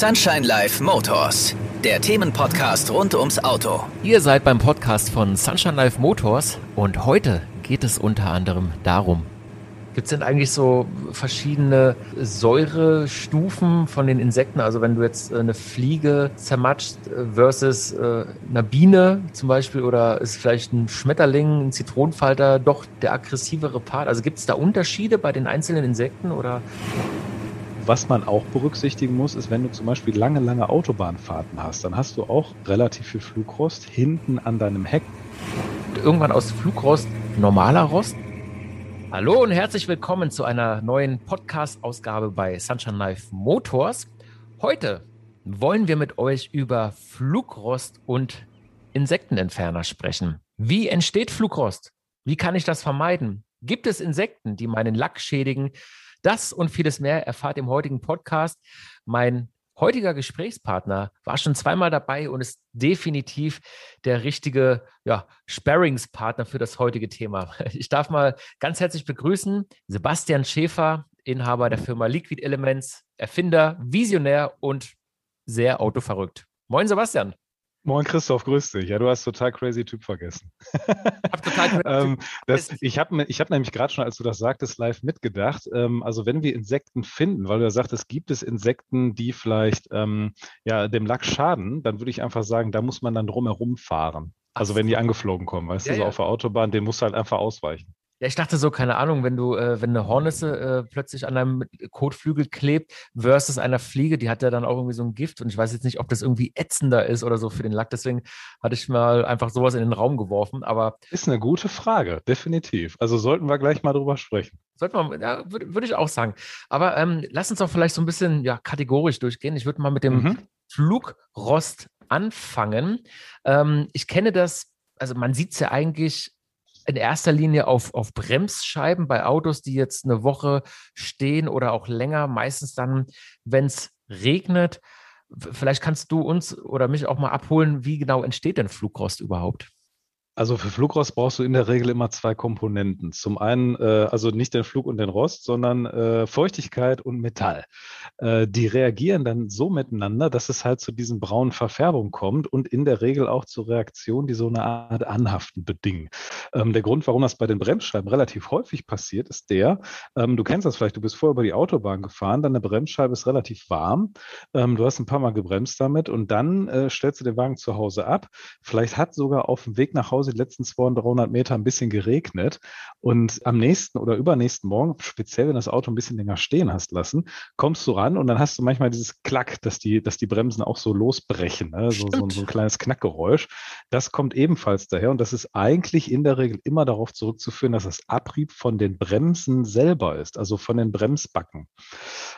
Sunshine Life Motors, der Themenpodcast rund ums Auto. Ihr seid beim Podcast von Sunshine Life Motors und heute geht es unter anderem darum, Gibt es denn eigentlich so verschiedene Säurestufen von den Insekten? Also wenn du jetzt äh, eine Fliege zermatscht äh, versus äh, eine Biene zum Beispiel oder ist vielleicht ein Schmetterling, ein Zitronenfalter doch der aggressivere Part? Also gibt es da Unterschiede bei den einzelnen Insekten oder? Was man auch berücksichtigen muss, ist, wenn du zum Beispiel lange, lange Autobahnfahrten hast, dann hast du auch relativ viel Flugrost hinten an deinem Heck. Irgendwann aus Flugrost normaler Rost? Hallo und herzlich willkommen zu einer neuen Podcast-Ausgabe bei Sunshine Life Motors. Heute wollen wir mit euch über Flugrost und Insektenentferner sprechen. Wie entsteht Flugrost? Wie kann ich das vermeiden? Gibt es Insekten, die meinen Lack schädigen? Das und vieles mehr erfahrt im heutigen Podcast. Mein heutiger Gesprächspartner war schon zweimal dabei und ist definitiv der richtige ja, Sparringspartner für das heutige Thema. Ich darf mal ganz herzlich begrüßen Sebastian Schäfer, Inhaber der Firma Liquid Elements, Erfinder, Visionär und sehr autoverrückt. Moin Sebastian. Moin Christoph, grüß dich. Ja, du hast total crazy Typ vergessen. Hab total ähm, das, ich habe ich hab nämlich gerade schon, als du das sagtest, live mitgedacht. Ähm, also wenn wir Insekten finden, weil du ja sagtest, gibt es Insekten, die vielleicht ähm, ja, dem Lack schaden, dann würde ich einfach sagen, da muss man dann drumherum fahren. Also wenn die angeflogen kommen, weißt ja, du, so ja. auf der Autobahn, den musst du halt einfach ausweichen. Ja, ich dachte so, keine Ahnung, wenn du, äh, wenn eine Hornisse äh, plötzlich an deinem Kotflügel klebt versus einer Fliege, die hat ja dann auch irgendwie so ein Gift und ich weiß jetzt nicht, ob das irgendwie ätzender ist oder so für den Lack. Deswegen hatte ich mal einfach sowas in den Raum geworfen. Aber ist eine gute Frage, definitiv. Also sollten wir gleich mal drüber sprechen. Sollten wir, ja, würde würd ich auch sagen. Aber ähm, lass uns doch vielleicht so ein bisschen ja, kategorisch durchgehen. Ich würde mal mit dem mhm. Flugrost anfangen. Ähm, ich kenne das, also man sieht es ja eigentlich in erster Linie auf, auf Bremsscheiben bei Autos, die jetzt eine Woche stehen oder auch länger, meistens dann, wenn es regnet. Vielleicht kannst du uns oder mich auch mal abholen, wie genau entsteht denn Flugrost überhaupt? Also für Flugrost brauchst du in der Regel immer zwei Komponenten. Zum einen, äh, also nicht den Flug und den Rost, sondern äh, Feuchtigkeit und Metall. Äh, die reagieren dann so miteinander, dass es halt zu diesen braunen Verfärbungen kommt und in der Regel auch zu Reaktionen, die so eine Art Anhaften bedingen. Ähm, der Grund, warum das bei den Bremsscheiben relativ häufig passiert, ist der, ähm, du kennst das vielleicht, du bist vorher über die Autobahn gefahren, deine Bremsscheibe ist relativ warm, ähm, du hast ein paar Mal gebremst damit und dann äh, stellst du den Wagen zu Hause ab. Vielleicht hat sogar auf dem Weg nach Hause die letzten 200, 300 Meter ein bisschen geregnet und am nächsten oder übernächsten Morgen, speziell wenn das Auto ein bisschen länger stehen hast lassen, kommst du ran und dann hast du manchmal dieses Klack, dass die, dass die Bremsen auch so losbrechen, ne? so, so, so ein kleines Knackgeräusch. Das kommt ebenfalls daher und das ist eigentlich in der Regel immer darauf zurückzuführen, dass das Abrieb von den Bremsen selber ist, also von den Bremsbacken.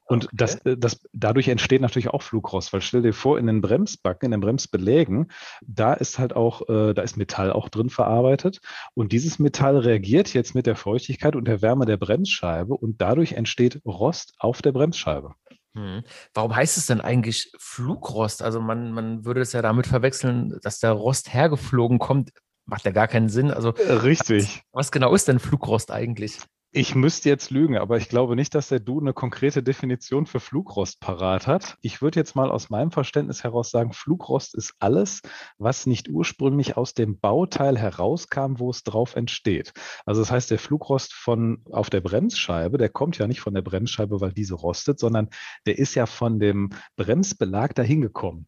Und okay. das, äh, das, dadurch entsteht natürlich auch Flugrost, weil stell dir vor, in den Bremsbacken, in den Bremsbelägen, da ist halt auch, äh, da ist Metall auch drin verarbeitet. Und dieses Metall reagiert jetzt mit der Feuchtigkeit und der Wärme der Bremsscheibe und dadurch entsteht Rost auf der Bremsscheibe. Hm. Warum heißt es denn eigentlich Flugrost? Also man, man würde es ja damit verwechseln, dass der Rost hergeflogen kommt. Macht ja gar keinen Sinn. Also Richtig. Was, was genau ist denn Flugrost eigentlich? Ich müsste jetzt lügen, aber ich glaube nicht, dass der Du eine konkrete Definition für Flugrost parat hat. Ich würde jetzt mal aus meinem Verständnis heraus sagen, Flugrost ist alles, was nicht ursprünglich aus dem Bauteil herauskam, wo es drauf entsteht. Also das heißt, der Flugrost von auf der Bremsscheibe, der kommt ja nicht von der Bremsscheibe, weil diese rostet, sondern der ist ja von dem Bremsbelag dahin gekommen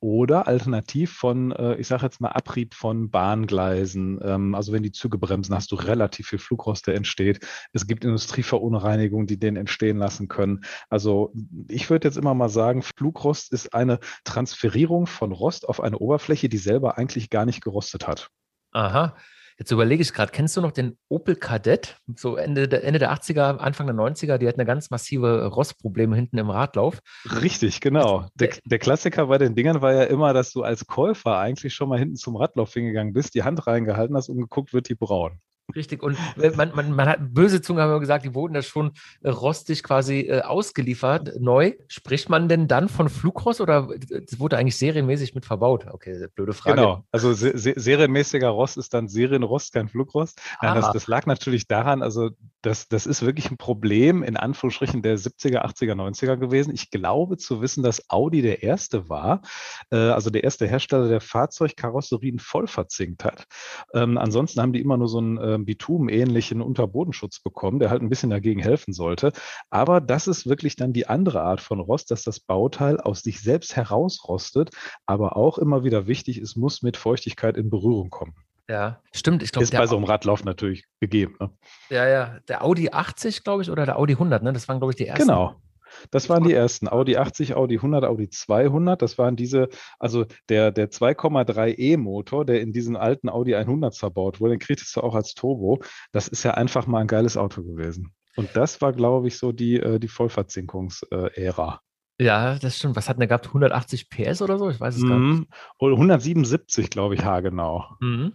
oder alternativ von, äh, ich sage jetzt mal, Abrieb von Bahngleisen. Ähm, also wenn die Züge bremsen, hast du relativ viel Flugrost, der entsteht. Es gibt Industrieverunreinigungen, die den entstehen lassen können. Also ich würde jetzt immer mal sagen, Flugrost ist eine Transferierung von Rost auf eine Oberfläche, die selber eigentlich gar nicht gerostet hat. Aha. Jetzt überlege ich gerade, kennst du noch den Opel Kadett? So Ende der, Ende der 80er, Anfang der 90er, die hat eine ganz massive Rostprobleme hinten im Radlauf. Richtig, genau. Der, der, Klassiker bei den Dingern war ja immer, dass du als Käufer eigentlich schon mal hinten zum Radlauf hingegangen bist, die Hand reingehalten hast und geguckt, wird die braun. Richtig. Und man, man, man hat böse Zungen haben wir gesagt, die wurden da schon äh, rostig quasi äh, ausgeliefert, neu. Spricht man denn dann von Flugrost oder das wurde eigentlich serienmäßig mit verbaut? Okay, blöde Frage. Genau. Also se serienmäßiger Rost ist dann Serienrost, kein Flugrost. Nein, das, das, lag natürlich daran, also das, das ist wirklich ein Problem in Anführungsstrichen der 70er, 80er, 90er gewesen. Ich glaube zu wissen, dass Audi der erste war, äh, also der erste Hersteller, der Fahrzeugkarosserien voll verzinkt hat. Ähm, ansonsten haben die immer nur so einen äh, Bitumen-ähnlichen Unterbodenschutz bekommen, der halt ein bisschen dagegen helfen sollte. Aber das ist wirklich dann die andere Art von Rost, dass das Bauteil aus sich selbst herausrostet, aber auch immer wieder wichtig, es muss mit Feuchtigkeit in Berührung kommen. Ja, stimmt. Ich glaube, ist bei so einem Radlauf natürlich gegeben. Ne? Ja, ja. Der Audi 80, glaube ich, oder der Audi 100, ne? Das waren, glaube ich, die ersten. Genau. Das waren die ersten. Audi 80, Audi 100, Audi 200. Das waren diese, also der, der 2,3 E-Motor, der in diesen alten Audi 100 verbaut wurde, den kriegst du auch als Turbo. Das ist ja einfach mal ein geiles Auto gewesen. Und das war, glaube ich, so die, äh, die Vollverzinkungsära. Ja, das stimmt. Was hat der gehabt? 180 PS oder so? Ich weiß es mhm. gar nicht. 177, glaube ich, haargenau. Mhm.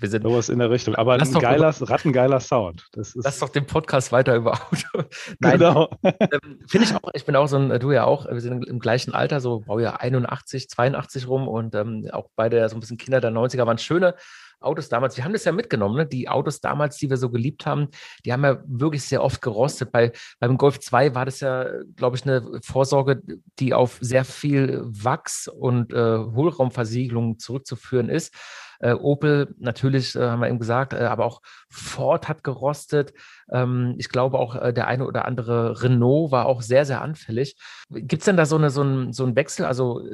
Wir sind, Sowas in der Richtung. Aber ein geiler, rattengeiler Sound. Das ist Lass doch den Podcast weiter über Auto. Nein, genau. ähm, Finde ich auch, ich bin auch so ein, du ja auch, wir sind im gleichen Alter, so Baujahr 81, 82 rum und ähm, auch beide so ein bisschen Kinder der 90er waren schöne. Autos damals, wir haben das ja mitgenommen, ne? die Autos damals, die wir so geliebt haben, die haben ja wirklich sehr oft gerostet. Bei, beim Golf 2 war das ja, glaube ich, eine Vorsorge, die auf sehr viel Wachs und äh, Hohlraumversiegelung zurückzuführen ist. Äh, Opel, natürlich, äh, haben wir eben gesagt, äh, aber auch Ford hat gerostet. Ähm, ich glaube auch äh, der eine oder andere Renault war auch sehr, sehr anfällig. Gibt es denn da so, eine, so, ein, so einen Wechsel, also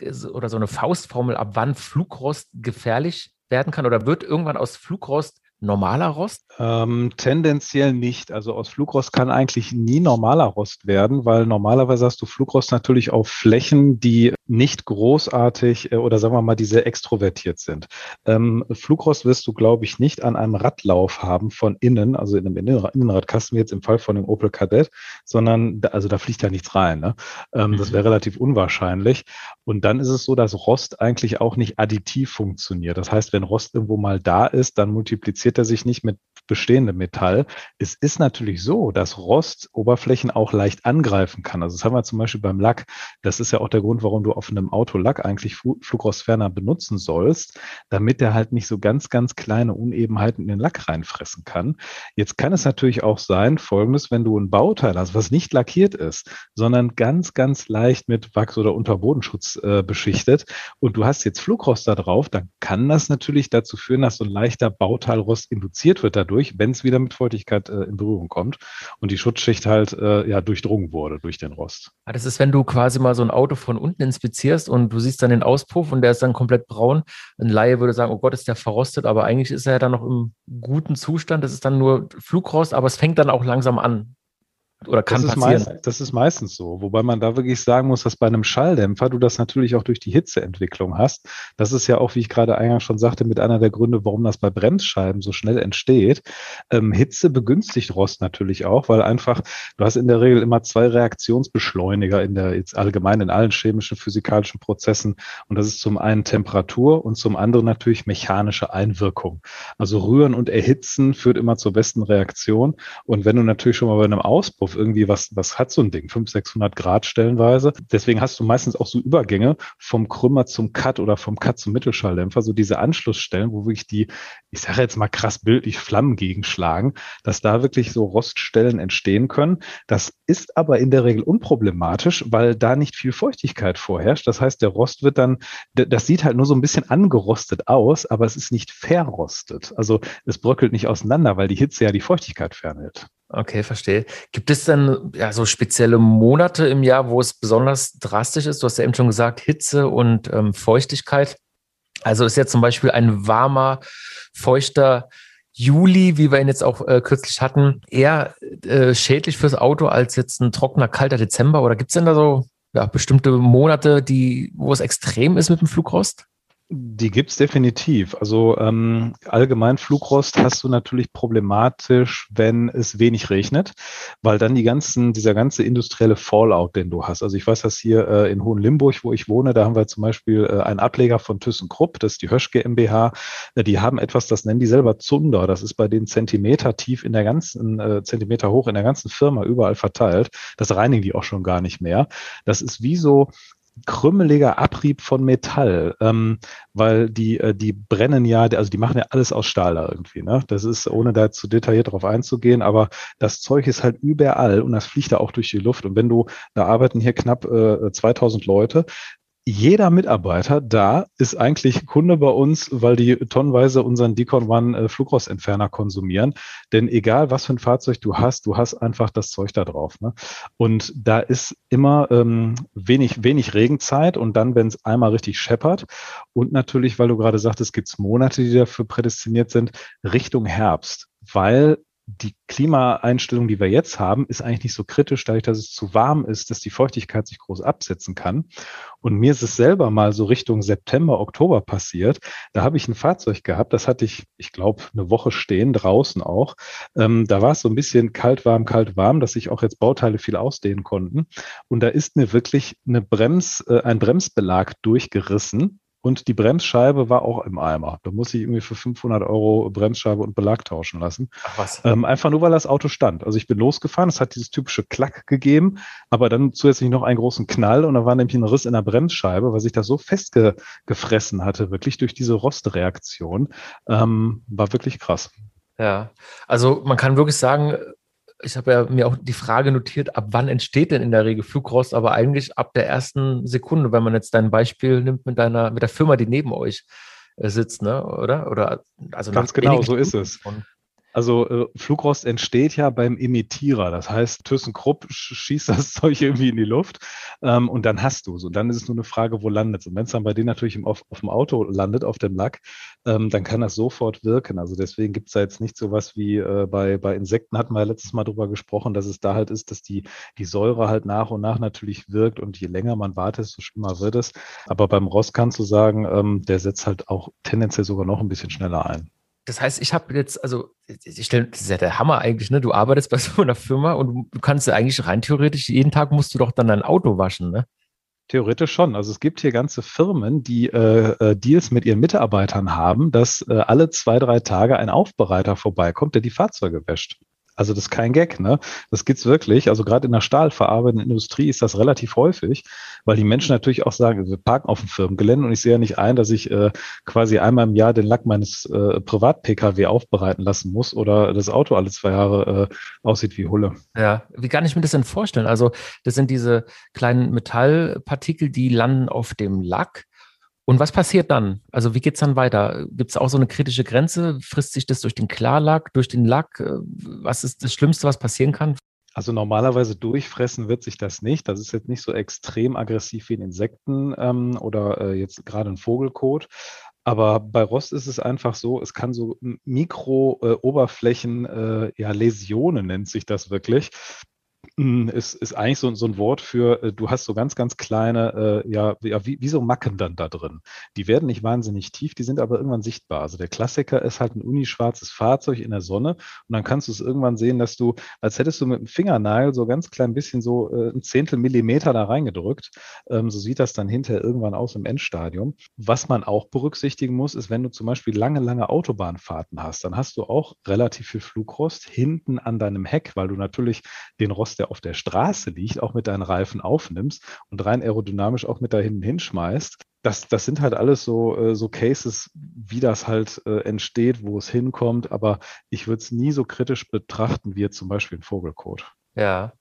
äh, oder so eine Faustformel, ab wann Flugrost gefährlich werden kann oder wird irgendwann aus Flugrost normaler Rost? Ähm, tendenziell nicht. Also aus Flugrost kann eigentlich nie normaler Rost werden, weil normalerweise hast du Flugrost natürlich auf Flächen, die nicht großartig äh, oder sagen wir mal, die sehr extrovertiert sind. Ähm, Flugrost wirst du, glaube ich, nicht an einem Radlauf haben von innen, also in einem Innenradkasten, wie jetzt im Fall von dem Opel Kadett, sondern da, also da fliegt ja nichts rein. Ne? Ähm, mhm. Das wäre relativ unwahrscheinlich. Und dann ist es so, dass Rost eigentlich auch nicht additiv funktioniert. Das heißt, wenn Rost irgendwo mal da ist, dann multipliziert er sich nicht mit bestehendem Metall. Es ist natürlich so, dass Rost Oberflächen auch leicht angreifen kann. Also das haben wir zum Beispiel beim Lack. Das ist ja auch der Grund, warum du auf einem Auto Lack eigentlich Flugrostferner benutzen sollst, damit der halt nicht so ganz, ganz kleine Unebenheiten in den Lack reinfressen kann. Jetzt kann es natürlich auch sein, folgendes, wenn du ein Bauteil hast, was nicht lackiert ist, sondern ganz, ganz leicht mit Wachs oder Unterbodenschutz äh, beschichtet und du hast jetzt Flugrost da drauf, dann kann das natürlich dazu führen, dass so ein leichter Bauteilrost Rost induziert wird dadurch, wenn es wieder mit Feuchtigkeit äh, in Berührung kommt und die Schutzschicht halt äh, ja durchdrungen wurde durch den Rost. Ah, das ist, wenn du quasi mal so ein Auto von unten inspizierst und du siehst dann den Auspuff und der ist dann komplett braun. Ein Laie würde sagen, oh Gott, ist der verrostet, aber eigentlich ist er ja dann noch im guten Zustand. Das ist dann nur Flugrost, aber es fängt dann auch langsam an. Oder kann das passieren. Meist, das ist meistens so. Wobei man da wirklich sagen muss, dass bei einem Schalldämpfer du das natürlich auch durch die Hitzeentwicklung hast. Das ist ja auch, wie ich gerade eingangs schon sagte, mit einer der Gründe, warum das bei Bremsscheiben so schnell entsteht. Ähm, Hitze begünstigt Rost natürlich auch, weil einfach, du hast in der Regel immer zwei Reaktionsbeschleuniger in der, jetzt allgemein in allen chemischen, physikalischen Prozessen. Und das ist zum einen Temperatur und zum anderen natürlich mechanische Einwirkung. Also Rühren und Erhitzen führt immer zur besten Reaktion. Und wenn du natürlich schon mal bei einem Auspuff auf irgendwie was, was hat so ein Ding? 500, 600 Grad stellenweise. Deswegen hast du meistens auch so Übergänge vom Krümmer zum Cut oder vom Cut zum Mittelschalldämpfer, so diese Anschlussstellen, wo wirklich die, ich sage jetzt mal krass bildlich, Flammen gegenschlagen, dass da wirklich so Roststellen entstehen können. Das ist aber in der Regel unproblematisch, weil da nicht viel Feuchtigkeit vorherrscht. Das heißt, der Rost wird dann, das sieht halt nur so ein bisschen angerostet aus, aber es ist nicht verrostet. Also es bröckelt nicht auseinander, weil die Hitze ja die Feuchtigkeit fernhält. Okay, verstehe. Gibt es denn ja so spezielle Monate im Jahr, wo es besonders drastisch ist? Du hast ja eben schon gesagt, Hitze und ähm, Feuchtigkeit. Also ist jetzt zum Beispiel ein warmer, feuchter Juli, wie wir ihn jetzt auch äh, kürzlich hatten, eher äh, schädlich fürs Auto als jetzt ein trockener, kalter Dezember? Oder gibt es denn da so ja, bestimmte Monate, die, wo es extrem ist mit dem Flugrost? Die gibt es definitiv. Also ähm, allgemein Flugrost hast du natürlich problematisch, wenn es wenig regnet, weil dann die ganzen, dieser ganze industrielle Fallout, den du hast. Also ich weiß das hier äh, in Hohenlimburg, wo ich wohne, da haben wir zum Beispiel äh, einen Ableger von ThyssenKrupp, das ist die Hösch GmbH. Äh, die haben etwas, das nennen die selber Zunder. Das ist bei den Zentimeter tief in der ganzen, äh, Zentimeter hoch in der ganzen Firma überall verteilt. Das reinigen die auch schon gar nicht mehr. Das ist wie so krümmeliger Abrieb von Metall, ähm, weil die, äh, die brennen ja, also die machen ja alles aus Stahl da irgendwie. Ne? Das ist, ohne da zu detailliert drauf einzugehen, aber das Zeug ist halt überall und das fliegt da auch durch die Luft. Und wenn du, da arbeiten hier knapp äh, 2000 Leute, jeder Mitarbeiter da ist eigentlich Kunde bei uns, weil die tonnenweise unseren Deacon One äh, Flugrostentferner konsumieren. Denn egal, was für ein Fahrzeug du hast, du hast einfach das Zeug da drauf. Ne? Und da ist immer ähm, wenig, wenig Regenzeit und dann, wenn es einmal richtig scheppert und natürlich, weil du gerade sagtest, gibt Monate, die dafür prädestiniert sind, Richtung Herbst weil die Klimaeinstellung, die wir jetzt haben, ist eigentlich nicht so kritisch, dadurch, dass es zu warm ist, dass die Feuchtigkeit sich groß absetzen kann. Und mir ist es selber mal so Richtung September, Oktober passiert. Da habe ich ein Fahrzeug gehabt, das hatte ich, ich glaube, eine Woche stehen, draußen auch. Ähm, da war es so ein bisschen kalt, warm, kalt, warm, dass sich auch jetzt Bauteile viel ausdehnen konnten. Und da ist mir wirklich eine Brems, äh, ein Bremsbelag durchgerissen und die Bremsscheibe war auch im Eimer. Da muss ich irgendwie für 500 Euro Bremsscheibe und Belag tauschen lassen. Ach was. Ähm, einfach nur, weil das Auto stand. Also ich bin losgefahren, es hat dieses typische Klack gegeben, aber dann zusätzlich noch einen großen Knall und da war nämlich ein Riss in der Bremsscheibe, weil sich das so festgefressen hatte, wirklich durch diese Rostreaktion. Ähm, war wirklich krass. Ja, also man kann wirklich sagen, ich habe ja mir auch die Frage notiert, ab wann entsteht denn in der Regel Flugrost, aber eigentlich ab der ersten Sekunde, wenn man jetzt dein Beispiel nimmt mit deiner, mit der Firma, die neben euch äh, sitzt, ne? Oder? Oder also ganz genau, so ist es. Also äh, Flugrost entsteht ja beim Emittierer. Das heißt, ThyssenKrupp schießt das Zeug irgendwie in die Luft ähm, und dann hast du es. Und dann ist es nur eine Frage, wo landet es. Und wenn es dann bei denen natürlich im, auf, auf, dem Auto landet, auf dem Lack, ähm, dann kann das sofort wirken. Also deswegen gibt es da jetzt nicht so was wie äh, bei, bei Insekten, hatten wir ja letztes Mal drüber gesprochen, dass es da halt ist, dass die, die Säure halt nach und nach natürlich wirkt und je länger man wartet, desto schlimmer wird es. Aber beim Rost kannst du sagen, ähm, der setzt halt auch tendenziell sogar noch ein bisschen schneller ein. Das heißt, ich habe jetzt, also ich stelle, das ist ja der Hammer eigentlich, ne? Du arbeitest bei so einer Firma und du kannst ja eigentlich rein theoretisch, jeden Tag musst du doch dann dein Auto waschen, ne? Theoretisch schon. Also es gibt hier ganze Firmen, die äh, äh, Deals mit ihren Mitarbeitern haben, dass äh, alle zwei, drei Tage ein Aufbereiter vorbeikommt, der die Fahrzeuge wäscht. Also das ist kein Gag, ne? Das gibt's wirklich. Also gerade in der stahlverarbeitenden Industrie ist das relativ häufig, weil die Menschen natürlich auch sagen, wir parken auf dem Firmengelände und ich sehe ja nicht ein, dass ich äh, quasi einmal im Jahr den Lack meines äh, Privat-Pkw aufbereiten lassen muss oder das Auto alle zwei Jahre äh, aussieht wie Hulle. Ja, wie kann ich mir das denn vorstellen? Also das sind diese kleinen Metallpartikel, die landen auf dem Lack und was passiert dann? Also wie geht es dann weiter? Gibt es auch so eine kritische Grenze? Frisst sich das durch den Klarlack, durch den Lack? Äh, was ist das Schlimmste, was passieren kann? Also normalerweise durchfressen wird sich das nicht. Das ist jetzt nicht so extrem aggressiv wie in Insekten ähm, oder äh, jetzt gerade ein Vogelkot. Aber bei Rost ist es einfach so, es kann so Mikro-Oberflächen, äh, äh, ja, Läsionen nennt sich das wirklich, ist, ist eigentlich so, so ein Wort für, äh, du hast so ganz, ganz kleine, äh, ja, ja wie, wie so Macken dann da drin. Die werden nicht wahnsinnig tief, die sind aber irgendwann sichtbar. Also der Klassiker ist halt ein unischwarzes Fahrzeug in der Sonne und dann kannst du es irgendwann sehen, dass du, als hättest du mit dem Fingernagel so ganz klein bisschen so äh, ein Zehntel Millimeter da reingedrückt. Ähm, so sieht das dann hinterher irgendwann aus im Endstadium. Was man auch berücksichtigen muss, ist, wenn du zum Beispiel lange, lange Autobahnfahrten hast, dann hast du auch relativ viel Flugrost hinten an deinem Heck, weil du natürlich den Rost der auf der Straße liegt, auch mit deinen Reifen aufnimmst und rein aerodynamisch auch mit da hinten hinschmeißt. Das, das sind halt alles so, äh, so Cases, wie das halt äh, entsteht, wo es hinkommt. Aber ich würde es nie so kritisch betrachten wie jetzt zum Beispiel ein Vogelkot. Ja.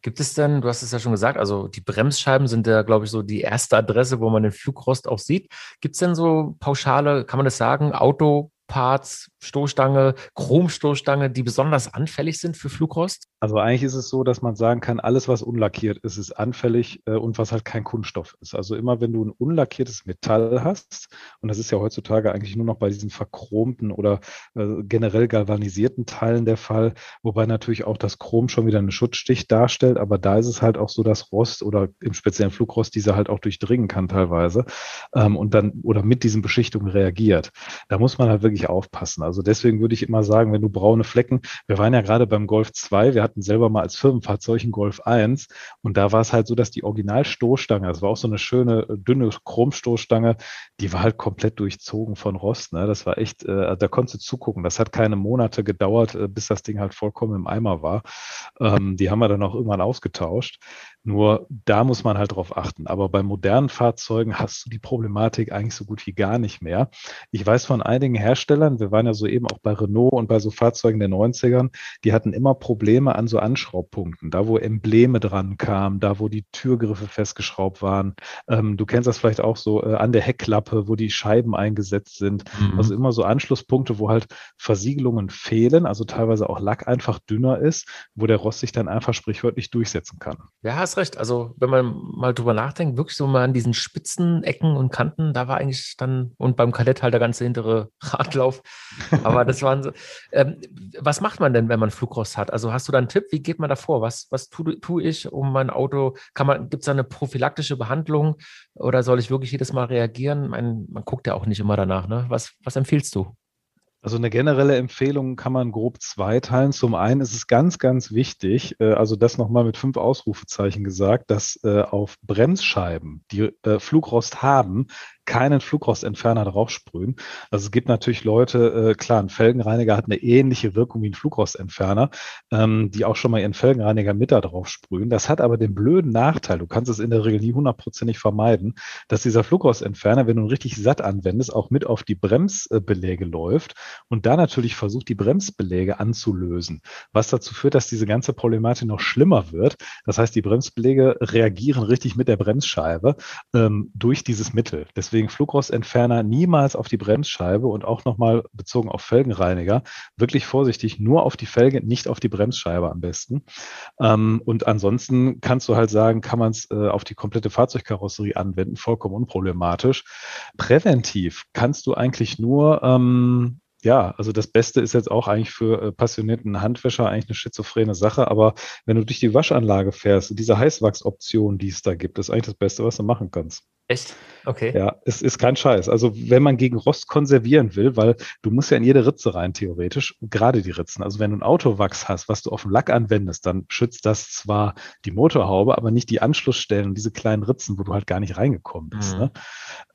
Gibt es denn, du hast es ja schon gesagt, also die Bremsscheiben sind ja, glaube ich, so die erste Adresse, wo man den Flugrost auch sieht. Gibt es denn so pauschale, kann man das sagen, Autoparts, Stoßstange, Chromstoßstange, die besonders anfällig sind für Flugrost? Also eigentlich ist es so, dass man sagen kann, alles, was unlackiert ist, ist anfällig äh, und was halt kein Kunststoff ist. Also immer, wenn du ein unlackiertes Metall hast, und das ist ja heutzutage eigentlich nur noch bei diesen verchromten oder äh, generell galvanisierten Teilen der Fall, wobei natürlich auch das Chrom schon wieder einen Schutzstich darstellt, aber da ist es halt auch so, dass Rost oder im speziellen Flugrost diese halt auch durchdringen kann teilweise ähm, und dann oder mit diesen Beschichtungen reagiert. Da muss man halt wirklich aufpassen. Also deswegen würde ich immer sagen, wenn du braune Flecken, wir waren ja gerade beim Golf 2, wir hatten selber mal als Firmenfahrzeug einen Golf 1 und da war es halt so, dass die Originalstoßstange, das war auch so eine schöne, dünne Chromstoßstange, die war halt komplett durchzogen von Rost. Ne? Das war echt, äh, da konntest du zugucken. Das hat keine Monate gedauert, äh, bis das Ding halt vollkommen im Eimer war. Ähm, die haben wir dann auch irgendwann ausgetauscht. Nur da muss man halt drauf achten. Aber bei modernen Fahrzeugen hast du die Problematik eigentlich so gut wie gar nicht mehr. Ich weiß von einigen Herstellern, wir waren ja soeben auch bei Renault und bei so Fahrzeugen der 90ern, die hatten immer Probleme an so Anschraubpunkten, da wo Embleme dran kamen, da wo die Türgriffe festgeschraubt waren. Ähm, du kennst das vielleicht auch so äh, an der Heckklappe, wo die Scheiben eingesetzt sind. Mhm. Also immer so Anschlusspunkte, wo halt Versiegelungen fehlen, also teilweise auch Lack einfach dünner ist, wo der Rost sich dann einfach sprichwörtlich durchsetzen kann. Ja, hast recht. Also, wenn man mal drüber nachdenkt, wirklich so mal an diesen spitzen Ecken und Kanten, da war eigentlich dann, und beim Kadett halt der ganze hintere Radlauf. Aber das waren so. Ähm, was macht man denn, wenn man Flugrost hat? Also, hast du da einen Tipp? Wie geht man da vor? Was, was tue tu ich, um mein Auto? Kann man, gibt es da eine prophylaktische Behandlung oder soll ich wirklich jedes Mal reagieren? Man, man guckt ja auch nicht immer danach, ne? Was, was empfiehlst du? Also eine generelle Empfehlung kann man grob zweiteilen. Zum einen ist es ganz, ganz wichtig, äh, also das nochmal mit fünf Ausrufezeichen gesagt, dass äh, auf Bremsscheiben, die äh, Flugrost haben, keinen Flugrostentferner draufsprühen. Also es gibt natürlich Leute, äh, klar, ein Felgenreiniger hat eine ähnliche Wirkung wie ein Flugrostentferner, ähm, die auch schon mal ihren Felgenreiniger mit da drauf sprühen. Das hat aber den blöden Nachteil, du kannst es in der Regel nie hundertprozentig vermeiden, dass dieser Flugrostentferner, wenn du ihn richtig satt anwendest, auch mit auf die Bremsbeläge läuft und da natürlich versucht, die Bremsbeläge anzulösen, was dazu führt, dass diese ganze Problematik noch schlimmer wird. Das heißt, die Bremsbeläge reagieren richtig mit der Bremsscheibe ähm, durch dieses Mittel. Deswegen deswegen Flugrostentferner niemals auf die Bremsscheibe und auch nochmal bezogen auf Felgenreiniger wirklich vorsichtig, nur auf die Felge, nicht auf die Bremsscheibe am besten. Ähm, und ansonsten kannst du halt sagen, kann man es äh, auf die komplette Fahrzeugkarosserie anwenden, vollkommen unproblematisch. Präventiv kannst du eigentlich nur ähm, ja, also das Beste ist jetzt auch eigentlich für äh, passionierten Handwäscher eigentlich eine schizophrene Sache, aber wenn du durch die Waschanlage fährst, diese Heißwachsoption, die es da gibt, ist eigentlich das Beste, was du machen kannst. Echt? Okay. Ja, es ist kein Scheiß. Also wenn man gegen Rost konservieren will, weil du musst ja in jede Ritze rein, theoretisch, gerade die Ritzen. Also wenn du ein Autowachs hast, was du auf dem Lack anwendest, dann schützt das zwar die Motorhaube, aber nicht die Anschlussstellen und diese kleinen Ritzen, wo du halt gar nicht reingekommen bist. Mhm. Ne?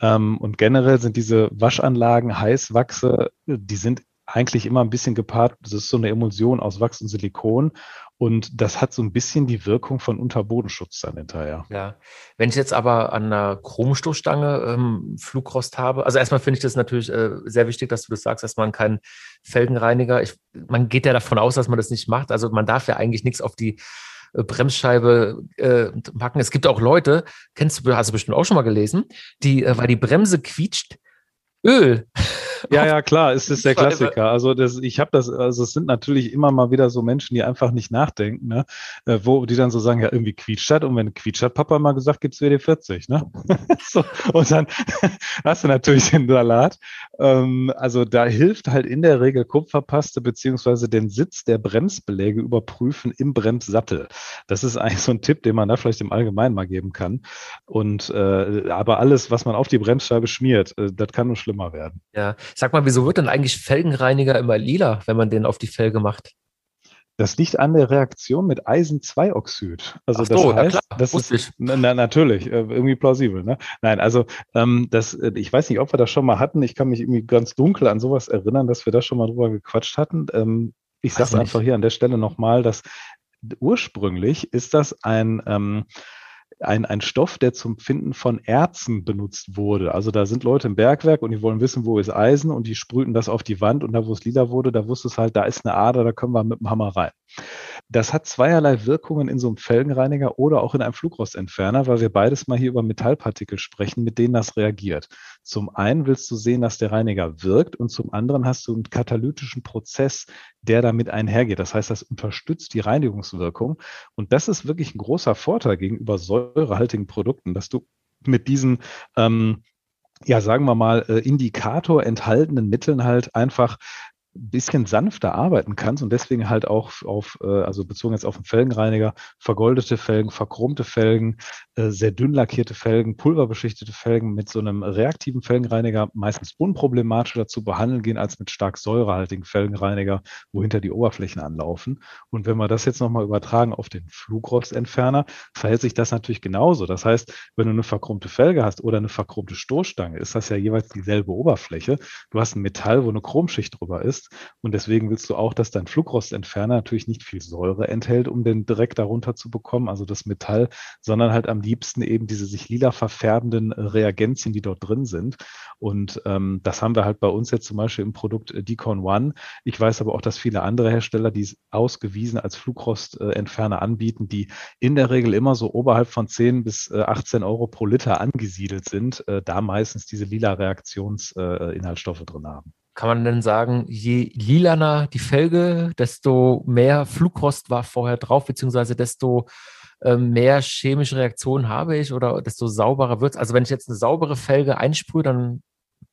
Ähm, und generell sind diese Waschanlagen, Heißwachse, die sind eigentlich immer ein bisschen gepaart. Das ist so eine Emulsion aus Wachs und Silikon. Und das hat so ein bisschen die Wirkung von Unterbodenschutz dann hinterher. Ja, wenn ich jetzt aber an einer Chromstoßstange ähm, Flugrost habe, also erstmal finde ich das natürlich äh, sehr wichtig, dass du das sagst, dass man keinen Felgenreiniger, ich, man geht ja davon aus, dass man das nicht macht. Also man darf ja eigentlich nichts auf die äh, Bremsscheibe äh, packen. Es gibt auch Leute, kennst du, hast du bestimmt auch schon mal gelesen, die, äh, weil die Bremse quietscht, Öl ja, ja, klar, es ist der Klassiker. Also das, ich habe das, also es sind natürlich immer mal wieder so Menschen, die einfach nicht nachdenken, ne? Äh, wo die dann so sagen, ja, irgendwie quietscht hat und wenn quietscht hat, Papa mal gesagt, gibt's WD-40, ne? so, und dann hast du natürlich den Salat. Ähm, also da hilft halt in der Regel Kupferpaste beziehungsweise den Sitz der Bremsbeläge überprüfen im Bremssattel. Das ist eigentlich so ein Tipp, den man da vielleicht im Allgemeinen mal geben kann. Und äh, aber alles, was man auf die Bremsscheibe schmiert, äh, das kann nur schlimmer werden. Ja, Sag mal, wieso wird denn eigentlich Felgenreiniger immer lila, wenn man den auf die Felge macht? Das liegt an der Reaktion mit Eisen-2-Oxid. Also so, das heißt, ja das ist na, natürlich äh, irgendwie plausibel. Ne? Nein, also ähm, das, äh, ich weiß nicht, ob wir das schon mal hatten. Ich kann mich irgendwie ganz dunkel an sowas erinnern, dass wir da schon mal drüber gequatscht hatten. Ähm, ich sage einfach hier an der Stelle nochmal, dass ursprünglich ist das ein ähm, ein, ein Stoff, der zum Finden von Erzen benutzt wurde. Also da sind Leute im Bergwerk und die wollen wissen, wo ist Eisen und die sprühten das auf die Wand und da, wo es lila wurde, da wusste es halt, da ist eine Ader, da können wir mit dem Hammer rein. Das hat zweierlei Wirkungen in so einem Felgenreiniger oder auch in einem Flugrostentferner, weil wir beides mal hier über Metallpartikel sprechen, mit denen das reagiert. Zum einen willst du sehen, dass der Reiniger wirkt und zum anderen hast du einen katalytischen Prozess, der damit einhergeht. Das heißt, das unterstützt die Reinigungswirkung. Und das ist wirklich ein großer Vorteil gegenüber säurehaltigen Produkten, dass du mit diesen ähm, ja, sagen wir mal, äh, Indikator enthaltenen Mitteln halt einfach bisschen sanfter arbeiten kannst und deswegen halt auch auf, äh, also bezogen jetzt auf den Felgenreiniger, vergoldete Felgen, verchromte Felgen, äh, sehr dünn lackierte Felgen, pulverbeschichtete Felgen mit so einem reaktiven Felgenreiniger meistens unproblematischer zu behandeln gehen als mit stark säurehaltigen Felgenreiniger, wo hinter die Oberflächen anlaufen. Und wenn wir das jetzt nochmal übertragen auf den Flugrostentferner, verhält sich das natürlich genauso. Das heißt, wenn du eine verchromte Felge hast oder eine verchromte Stoßstange, ist das ja jeweils dieselbe Oberfläche. Du hast ein Metall, wo eine Chromschicht drüber ist ist. Und deswegen willst du auch, dass dein Flugrostentferner natürlich nicht viel Säure enthält, um den direkt darunter zu bekommen, also das Metall, sondern halt am liebsten eben diese sich lila verfärbenden Reagenzien, die dort drin sind. Und ähm, das haben wir halt bei uns jetzt zum Beispiel im Produkt äh, Decon One. Ich weiß aber auch, dass viele andere Hersteller, die es ausgewiesen als Flugrostentferner anbieten, die in der Regel immer so oberhalb von 10 bis 18 äh, Euro pro Liter angesiedelt sind, äh, da meistens diese lila Reaktionsinhaltsstoffe drin haben kann man denn sagen, je lilaner die Felge, desto mehr Flugrost war vorher drauf, beziehungsweise desto äh, mehr chemische Reaktionen habe ich oder desto sauberer wird es. Also wenn ich jetzt eine saubere Felge einsprühe, dann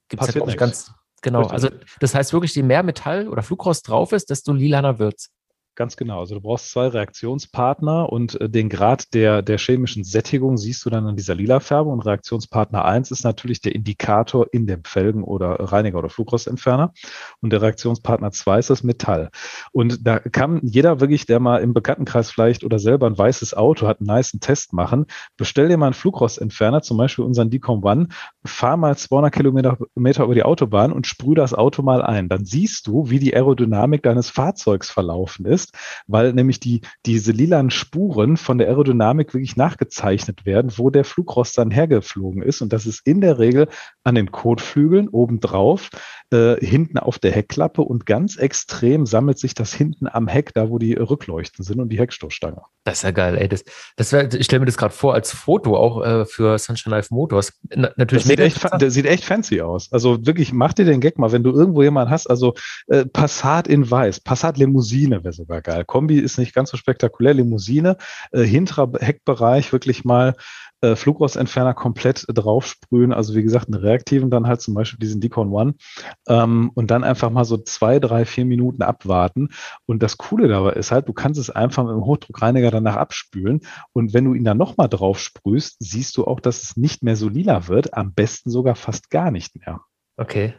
gibt es ja, ganz, genau. Richtig. Also das heißt wirklich, je mehr Metall oder Flugrost drauf ist, desto lilaner wird es. Ganz genau. Also du brauchst zwei Reaktionspartner und äh, den Grad der, der chemischen Sättigung siehst du dann an dieser lila Färbung. Und Reaktionspartner 1 ist natürlich der Indikator in dem Felgen- oder Reiniger- oder Flugrostentferner. Und der Reaktionspartner 2 ist das Metall. Und da kann jeder wirklich, der mal im Bekanntenkreis vielleicht oder selber ein weißes Auto hat, einen nice Test machen. Bestell dir mal einen Flugrostentferner, zum Beispiel unseren Decom One, fahr mal 200 Kilometer Meter über die Autobahn und sprüh das Auto mal ein. Dann siehst du, wie die Aerodynamik deines Fahrzeugs verlaufen ist ist, weil nämlich die, diese lilanen Spuren von der Aerodynamik wirklich nachgezeichnet werden, wo der Flugrost dann hergeflogen ist. Und das ist in der Regel an den Kotflügeln obendrauf, äh, hinten auf der Heckklappe und ganz extrem sammelt sich das hinten am Heck, da wo die Rückleuchten sind und die Heckstoßstange. Das ist ja geil, ey. Das, das wär, ich stelle mir das gerade vor als Foto auch äh, für Sunshine Life Motors. Na, natürlich das sieht, echt, das sieht echt fancy aus. Also wirklich, mach dir den Gag mal, wenn du irgendwo jemanden hast, also äh, Passat in weiß, Passat Limousine wäre sogar geil. Kombi ist nicht ganz so spektakulär, Limousine, äh, hinterer Heckbereich wirklich mal äh, Flugrostentferner komplett draufsprühen. Also wie gesagt, einen reaktiven dann halt zum Beispiel diesen Decon One ähm, und dann einfach mal so zwei, drei, vier Minuten abwarten. Und das Coole dabei ist halt, du kannst es einfach mit dem Hochdruckreiniger danach abspülen und wenn du ihn dann nochmal drauf sprühst, siehst du auch, dass es nicht mehr so lila wird, am besten sogar fast gar nicht mehr. Okay.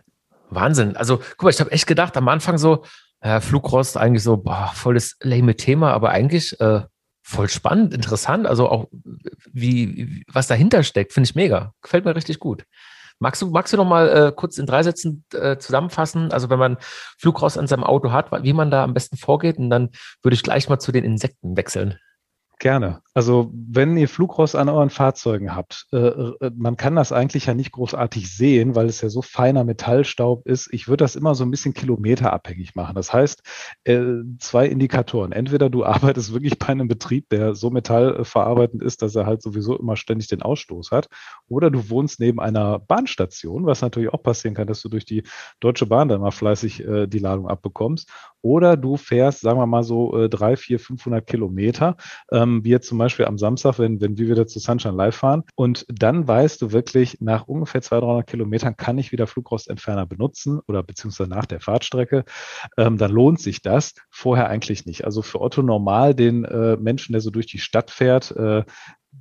Wahnsinn. Also, guck mal, ich habe echt gedacht, am Anfang so, äh, Flugrost eigentlich so, boah, volles lame Thema, aber eigentlich äh, voll spannend, interessant. Also auch, wie, was dahinter steckt, finde ich mega. Gefällt mir richtig gut. Magst du, magst du noch mal äh, kurz in drei Sätzen äh, zusammenfassen? Also wenn man Flugrost an seinem Auto hat, wie man da am besten vorgeht, und dann würde ich gleich mal zu den Insekten wechseln. Gerne. Also wenn ihr Flugrost an euren Fahrzeugen habt, äh, äh, man kann das eigentlich ja nicht großartig sehen, weil es ja so feiner Metallstaub ist. Ich würde das immer so ein bisschen kilometerabhängig machen. Das heißt, äh, zwei Indikatoren. Entweder du arbeitest wirklich bei einem Betrieb, der so metallverarbeitend ist, dass er halt sowieso immer ständig den Ausstoß hat, oder du wohnst neben einer Bahnstation, was natürlich auch passieren kann, dass du durch die Deutsche Bahn dann mal fleißig äh, die Ladung abbekommst. Oder du fährst, sagen wir mal so, äh, drei, vier, 500 Kilometer. Ähm, wie jetzt zum Beispiel am Samstag, wenn, wenn wir wieder zu Sunshine Live fahren. Und dann weißt du wirklich, nach ungefähr 200, 300 Kilometern kann ich wieder Flugrostentferner benutzen oder beziehungsweise nach der Fahrtstrecke. Ähm, dann lohnt sich das. Vorher eigentlich nicht. Also für Otto normal, den äh, Menschen, der so durch die Stadt fährt, äh,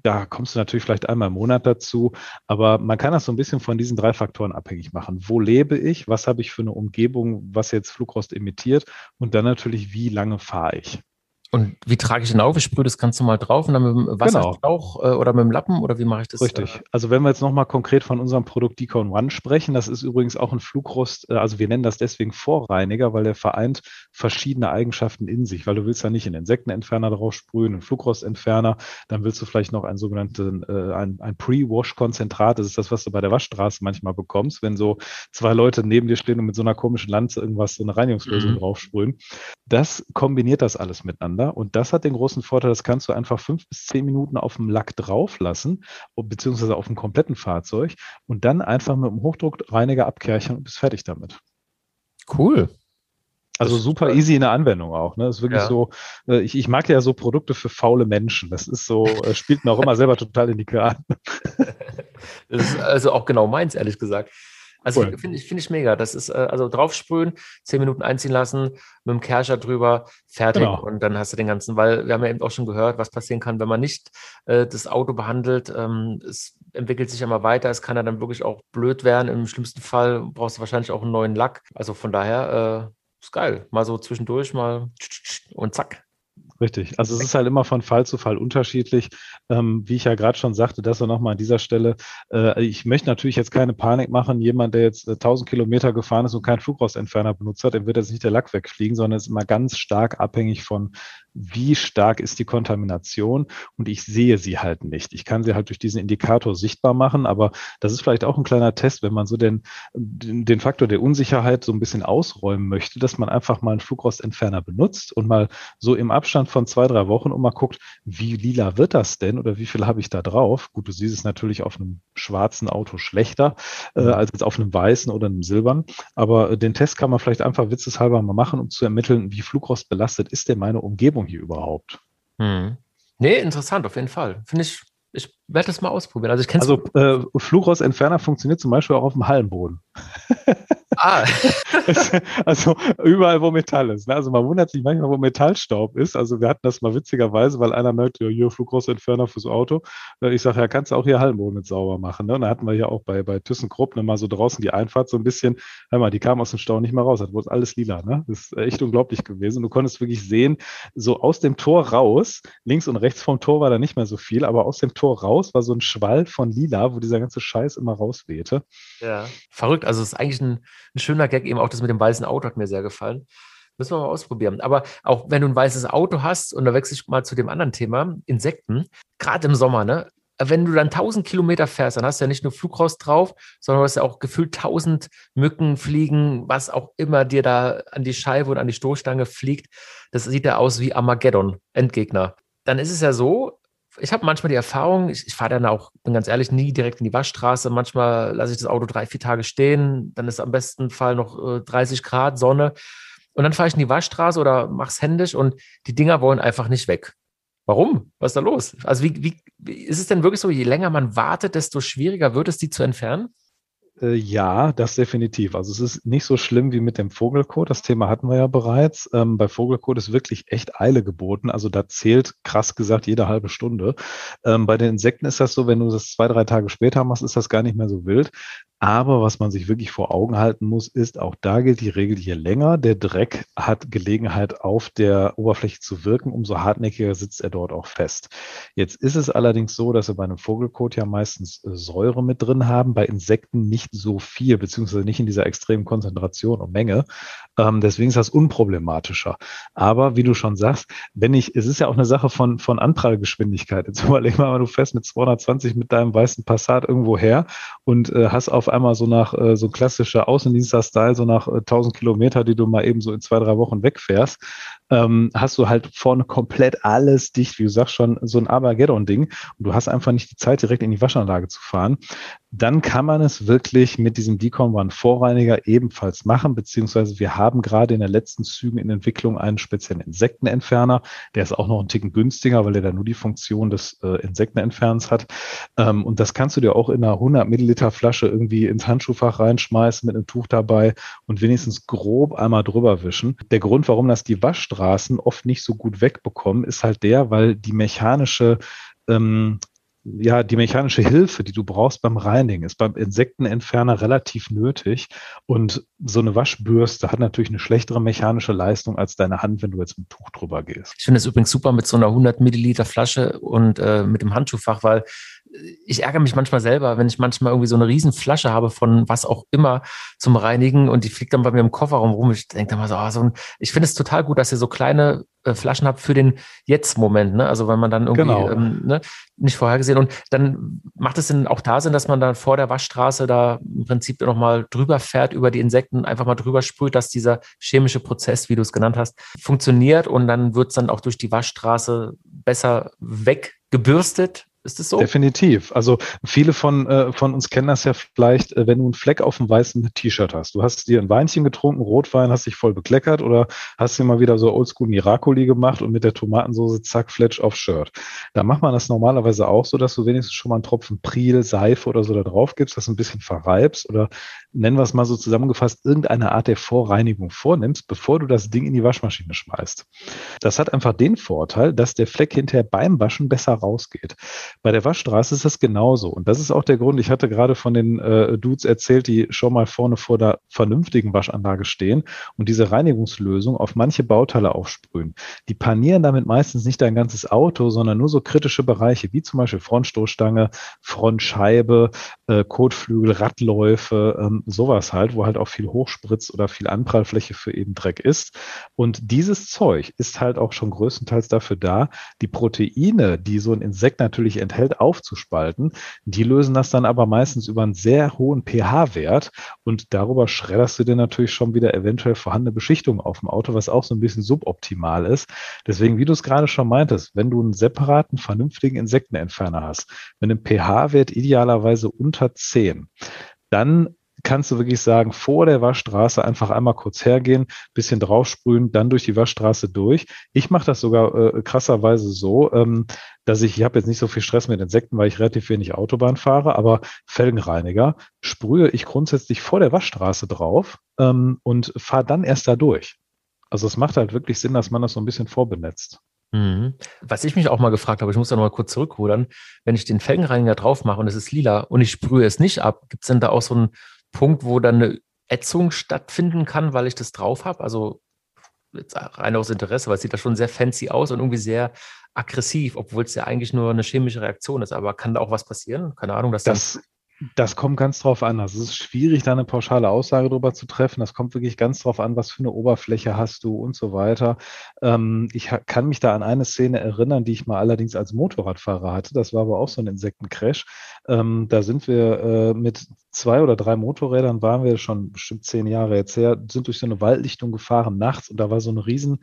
da kommst du natürlich vielleicht einmal im Monat dazu, aber man kann das so ein bisschen von diesen drei Faktoren abhängig machen. Wo lebe ich? Was habe ich für eine Umgebung, was jetzt Flugrost emittiert? Und dann natürlich, wie lange fahre ich? Und wie trage ich den auf? Ich sprühe das Ganze mal drauf und dann mit dem Wasserschlauch genau. äh, oder mit dem Lappen oder wie mache ich das? Richtig. Äh? Also wenn wir jetzt nochmal konkret von unserem Produkt Decon One sprechen, das ist übrigens auch ein Flugrost, äh, also wir nennen das deswegen Vorreiniger, weil der vereint verschiedene Eigenschaften in sich, weil du willst ja nicht einen Insektenentferner drauf sprühen, einen Flugrostentferner, dann willst du vielleicht noch einen sogenannten, äh, ein, ein Pre-Wash-Konzentrat, das ist das, was du bei der Waschstraße manchmal bekommst, wenn so zwei Leute neben dir stehen und mit so einer komischen Lanze irgendwas, so eine Reinigungslösung mhm. drauf sprühen. Das kombiniert das alles miteinander miteinander. Und das hat den großen Vorteil, das kannst du einfach fünf bis zehn Minuten auf dem Lack drauf lassen, beziehungsweise auf dem kompletten Fahrzeug und dann einfach mit dem Hochdruckreiniger abkerchern und bist fertig damit. Cool. Also super easy in der Anwendung auch. Ne? Das ist wirklich ja. so, äh, ich, ich mag ja so Produkte für faule Menschen. Das ist so, äh, spielt mir auch immer selber total in die Karten. das ist also auch genau meins, ehrlich gesagt. Also cool. finde ich, find ich mega. Das ist äh, also draufsprühen, zehn Minuten einziehen lassen, mit dem Kercher drüber, fertig. Genau. Und dann hast du den ganzen, weil wir haben ja eben auch schon gehört, was passieren kann, wenn man nicht äh, das Auto behandelt. Ähm, es entwickelt sich immer weiter. Es kann ja dann wirklich auch blöd werden. Im schlimmsten Fall brauchst du wahrscheinlich auch einen neuen Lack. Also von daher äh, ist geil. Mal so zwischendurch mal und zack. Richtig. Also es ist halt immer von Fall zu Fall unterschiedlich. Ähm, wie ich ja gerade schon sagte, das nochmal an dieser Stelle. Äh, ich möchte natürlich jetzt keine Panik machen. Jemand, der jetzt äh, 1000 Kilometer gefahren ist und keinen Flugrostentferner benutzt hat, dem wird jetzt nicht der Lack wegfliegen, sondern es ist immer ganz stark abhängig von wie stark ist die Kontamination und ich sehe sie halt nicht. Ich kann sie halt durch diesen Indikator sichtbar machen, aber das ist vielleicht auch ein kleiner Test, wenn man so den, den Faktor der Unsicherheit so ein bisschen ausräumen möchte, dass man einfach mal einen Flugrostentferner benutzt und mal so im Abstand von zwei, drei Wochen und mal guckt, wie lila wird das denn oder wie viel habe ich da drauf? Gut, du siehst es natürlich auf einem schwarzen Auto schlechter äh, mhm. als auf einem weißen oder einem silbernen, aber den Test kann man vielleicht einfach witzeshalber mal machen, um zu ermitteln, wie flugrostbelastet ist denn meine Umgebung hier überhaupt? Hm. Nee, interessant, auf jeden Fall. Finde ich, ich werde das mal ausprobieren. Also, ich also äh, Flugrohrentferner funktioniert zum Beispiel auch auf dem Hallenboden. Ah. also überall, wo Metall ist. Ne? Also man wundert sich manchmal, wo Metallstaub ist. Also wir hatten das mal witzigerweise, weil einer merkt, ja, hier Flugrohrentferner fürs Auto. Äh, ich sage, ja, kannst du auch hier Hallenboden mit sauber machen. Ne? Und da hatten wir ja auch bei, bei ThyssenKrupp ne, mal so draußen die Einfahrt so ein bisschen, hör mal, die kam aus dem Stau nicht mehr raus. Das wurde alles lila. Ne? Das ist echt unglaublich gewesen. Du konntest wirklich sehen, so aus dem Tor raus, links und rechts vom Tor war da nicht mehr so viel, aber aus dem Tor raus war so ein Schwall von lila, wo dieser ganze Scheiß immer rauswehte. Ja, verrückt. Also es ist eigentlich ein ein schöner Gag, eben auch das mit dem weißen Auto hat mir sehr gefallen. Müssen wir mal ausprobieren. Aber auch wenn du ein weißes Auto hast, und da wechsle ich mal zu dem anderen Thema, Insekten, gerade im Sommer, ne? Wenn du dann 1000 Kilometer fährst, dann hast du ja nicht nur Flugrost drauf, sondern du hast ja auch gefühlt 1000 Mücken, Fliegen, was auch immer dir da an die Scheibe und an die Stoßstange fliegt. Das sieht ja aus wie Armageddon, Endgegner. Dann ist es ja so, ich habe manchmal die Erfahrung, ich, ich fahre dann auch, bin ganz ehrlich, nie direkt in die Waschstraße. Manchmal lasse ich das Auto drei, vier Tage stehen. Dann ist am besten Fall noch äh, 30 Grad Sonne. Und dann fahre ich in die Waschstraße oder mache es händisch und die Dinger wollen einfach nicht weg. Warum? Was ist da los? Also, wie, wie, wie ist es denn wirklich so, je länger man wartet, desto schwieriger wird es, die zu entfernen? Äh, ja, das definitiv. Also es ist nicht so schlimm wie mit dem Vogelkot. Das Thema hatten wir ja bereits. Ähm, bei Vogelkot ist wirklich echt Eile geboten. Also da zählt krass gesagt jede halbe Stunde. Ähm, bei den Insekten ist das so, wenn du das zwei, drei Tage später machst, ist das gar nicht mehr so wild. Aber was man sich wirklich vor Augen halten muss, ist, auch da gilt die Regel, je länger der Dreck hat Gelegenheit auf der Oberfläche zu wirken, umso hartnäckiger sitzt er dort auch fest. Jetzt ist es allerdings so, dass wir bei einem Vogelkot ja meistens äh, Säure mit drin haben, bei Insekten nicht so viel, beziehungsweise nicht in dieser extremen Konzentration und Menge. Ähm, deswegen ist das unproblematischer. Aber wie du schon sagst, wenn ich, es ist ja auch eine Sache von, von Anprallgeschwindigkeit. Jetzt überleg mal, du fährst mit 220 mit deinem weißen Passat irgendwo her und äh, hast auf einmal so nach äh, so klassischer Außendienster-Style, so nach äh, 1000 Kilometer, die du mal eben so in zwei, drei Wochen wegfährst, ähm, hast du halt vorne komplett alles dicht, wie du sagst schon, so ein Armageddon-Ding und du hast einfach nicht die Zeit, direkt in die Waschanlage zu fahren, dann kann man es wirklich mit diesem Decom One Vorreiniger ebenfalls machen, beziehungsweise wir haben gerade in den letzten Zügen in Entwicklung einen speziellen Insektenentferner, der ist auch noch ein Ticken günstiger, weil er da nur die Funktion des äh, Insektenentfernens hat ähm, und das kannst du dir auch in einer 100 Milliliter Flasche irgendwie ins Handschuhfach reinschmeißen mit einem Tuch dabei und wenigstens grob einmal drüber wischen. Der Grund, warum das die Waschstraße Straßen oft nicht so gut wegbekommen, ist halt der, weil die mechanische ähm, ja, die mechanische Hilfe, die du brauchst beim Reinigen, ist beim Insektenentferner relativ nötig. Und so eine Waschbürste hat natürlich eine schlechtere mechanische Leistung als deine Hand, wenn du jetzt mit Tuch drüber gehst. Ich finde es übrigens super mit so einer 100 Milliliter Flasche und äh, mit dem Handschuhfach, weil ich ärgere mich manchmal selber, wenn ich manchmal irgendwie so eine riesen Flasche habe von was auch immer zum Reinigen und die fliegt dann bei mir im Kofferraum rum. Ich denke dann mal so, oh, so ein, ich finde es total gut, dass ihr so kleine äh, Flaschen habe für den Jetzt-Moment. Ne? Also wenn man dann irgendwie Genau. ähm, ne, nicht vorhergesehen und dann macht es denn auch da Sinn, dass man dann vor der Waschstraße da im Prinzip nochmal drüber fährt über die Insekten, einfach mal drüber sprüht, dass dieser chemische Prozess, wie du es genannt hast, funktioniert und dann wird es dann auch durch die Waschstraße besser weggebürstet. Ist es so? Definitiv. Also viele von, äh, von uns kennen das ja vielleicht, äh, wenn du einen Fleck auf dem weißen T-Shirt hast. Du hast dir ein Weinchen getrunken, Rotwein, hast dich voll bekleckert oder hast dir mal wieder so Oldschool Miracoli gemacht und mit der Tomatensoße zack, Fletch auf Shirt. Da macht man das normalerweise auch so, dass du wenigstens schon mal einen Tropfen Priel, Seife oder so da drauf gibst, das ein bisschen verreibst oder nennen wir es mal so zusammengefasst, irgendeine Art der Vorreinigung vornimmst, bevor du das Ding in die Waschmaschine schmeißt. Das hat einfach den Vorteil, dass der Fleck hinterher beim Waschen besser rausgeht. Bei der Waschstraße ist das genauso. Und das ist auch der Grund, ich hatte gerade von den äh, Dudes erzählt, die schon mal vorne vor der vernünftigen Waschanlage stehen und diese Reinigungslösung auf manche Bauteile aufsprühen. Die panieren damit meistens nicht dein ganzes Auto, sondern nur so kritische Bereiche, wie zum Beispiel Frontstoßstange, Frontscheibe, äh, Kotflügel, Radläufe, ähm, sowas halt, wo halt auch viel Hochspritz oder viel Anprallfläche für eben Dreck ist. Und dieses Zeug ist halt auch schon größtenteils dafür da, die Proteine, die so ein Insekt natürlich enthält, aufzuspalten. Die lösen das dann aber meistens über einen sehr hohen pH-Wert und darüber schredderst du dir natürlich schon wieder eventuell vorhandene Beschichtung auf dem Auto, was auch so ein bisschen suboptimal ist. Deswegen, wie du es gerade schon meintest, wenn du einen separaten, vernünftigen Insektenentferner hast, mit einem pH-Wert idealerweise unter 10, dann kannst du wirklich sagen, vor der Waschstraße einfach einmal kurz hergehen, bisschen draufsprühen, dann durch die Waschstraße durch. Ich mache das sogar äh, krasserweise so, ähm, dass ich, ich habe jetzt nicht so viel Stress mit Insekten, weil ich relativ wenig Autobahn fahre, aber Felgenreiniger sprühe ich grundsätzlich vor der Waschstraße drauf ähm, und fahre dann erst da durch. Also es macht halt wirklich Sinn, dass man das so ein bisschen vorbenetzt. Mhm. Was ich mich auch mal gefragt habe, ich muss da noch mal kurz zurückrudern, wenn ich den Felgenreiniger drauf mache und es ist lila und ich sprühe es nicht ab, gibt es denn da auch so einen Punkt, wo dann eine Ätzung stattfinden kann, weil ich das drauf habe? Also jetzt rein aus Interesse, weil es sieht da schon sehr fancy aus und irgendwie sehr aggressiv, obwohl es ja eigentlich nur eine chemische Reaktion ist. Aber kann da auch was passieren? Keine Ahnung, dass das, das kommt ganz drauf an. Also es ist schwierig, da eine pauschale Aussage drüber zu treffen. Das kommt wirklich ganz drauf an, was für eine Oberfläche hast du und so weiter. Ähm, ich kann mich da an eine Szene erinnern, die ich mal allerdings als Motorradfahrer hatte. Das war aber auch so ein Insektencrash. Ähm, da sind wir äh, mit zwei oder drei Motorrädern, waren wir schon bestimmt zehn Jahre jetzt her, sind durch so eine Waldlichtung gefahren nachts und da war so eine riesen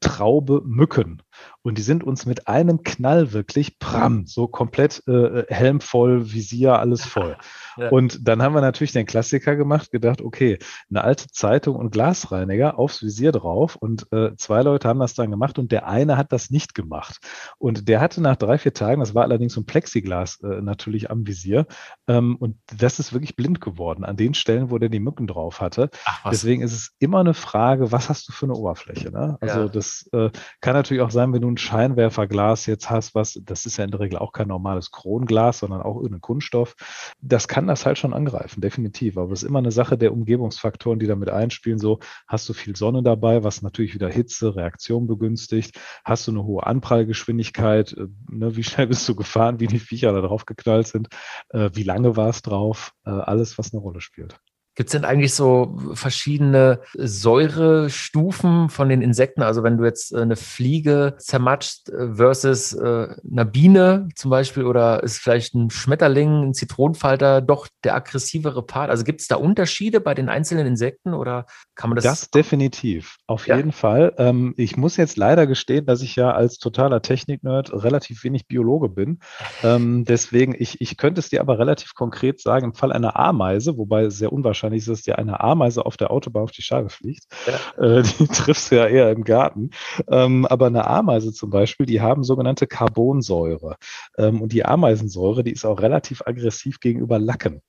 Traube Mücken. Und die sind uns mit einem Knall wirklich pram, so komplett äh, Helm voll, Visier, alles voll. Ja. Und dann haben wir natürlich den Klassiker gemacht, gedacht, okay, eine alte Zeitung und Glasreiniger aufs Visier drauf. Und äh, zwei Leute haben das dann gemacht und der eine hat das nicht gemacht. Und der hatte nach drei, vier Tagen, das war allerdings so ein Plexiglas äh, natürlich am Visier, ähm, und das ist wirklich blind geworden an den Stellen, wo der die Mücken drauf hatte. Ach, Deswegen ist es immer eine Frage, was hast du für eine Oberfläche? Ne? Also ja. das äh, kann natürlich auch sein, wenn du ein Scheinwerferglas jetzt hast, was, das ist ja in der Regel auch kein normales Kronglas, sondern auch irgendein Kunststoff. Das kann das halt schon angreifen, definitiv. Aber es ist immer eine Sache der Umgebungsfaktoren, die damit einspielen. So, hast du viel Sonne dabei, was natürlich wieder Hitze, Reaktion begünstigt? Hast du eine hohe Anprallgeschwindigkeit? Äh, ne, wie schnell bist du gefahren? Wie die Viecher da drauf geknallt sind? Äh, wie lange war es drauf? Äh, alles, was eine Rolle spielt. Gibt es denn eigentlich so verschiedene Säurestufen von den Insekten? Also wenn du jetzt äh, eine Fliege zermatscht äh, versus äh, eine Biene zum Beispiel oder ist vielleicht ein Schmetterling, ein Zitronenfalter doch der aggressivere Part? Also gibt es da Unterschiede bei den einzelnen Insekten oder kann man das? Das definitiv, auf ja. jeden Fall. Ähm, ich muss jetzt leider gestehen, dass ich ja als totaler Technik-Nerd relativ wenig Biologe bin. Ähm, deswegen, ich, ich könnte es dir aber relativ konkret sagen, im Fall einer Ameise, wobei es sehr unwahrscheinlich ist, dass dir eine Ameise auf der Autobahn auf die Scheibe fliegt. Ja. Äh, die triffst du ja eher im Garten. Ähm, aber eine Ameise zum Beispiel, die haben sogenannte Carbonsäure. Ähm, und die Ameisensäure, die ist auch relativ aggressiv gegenüber Lacken.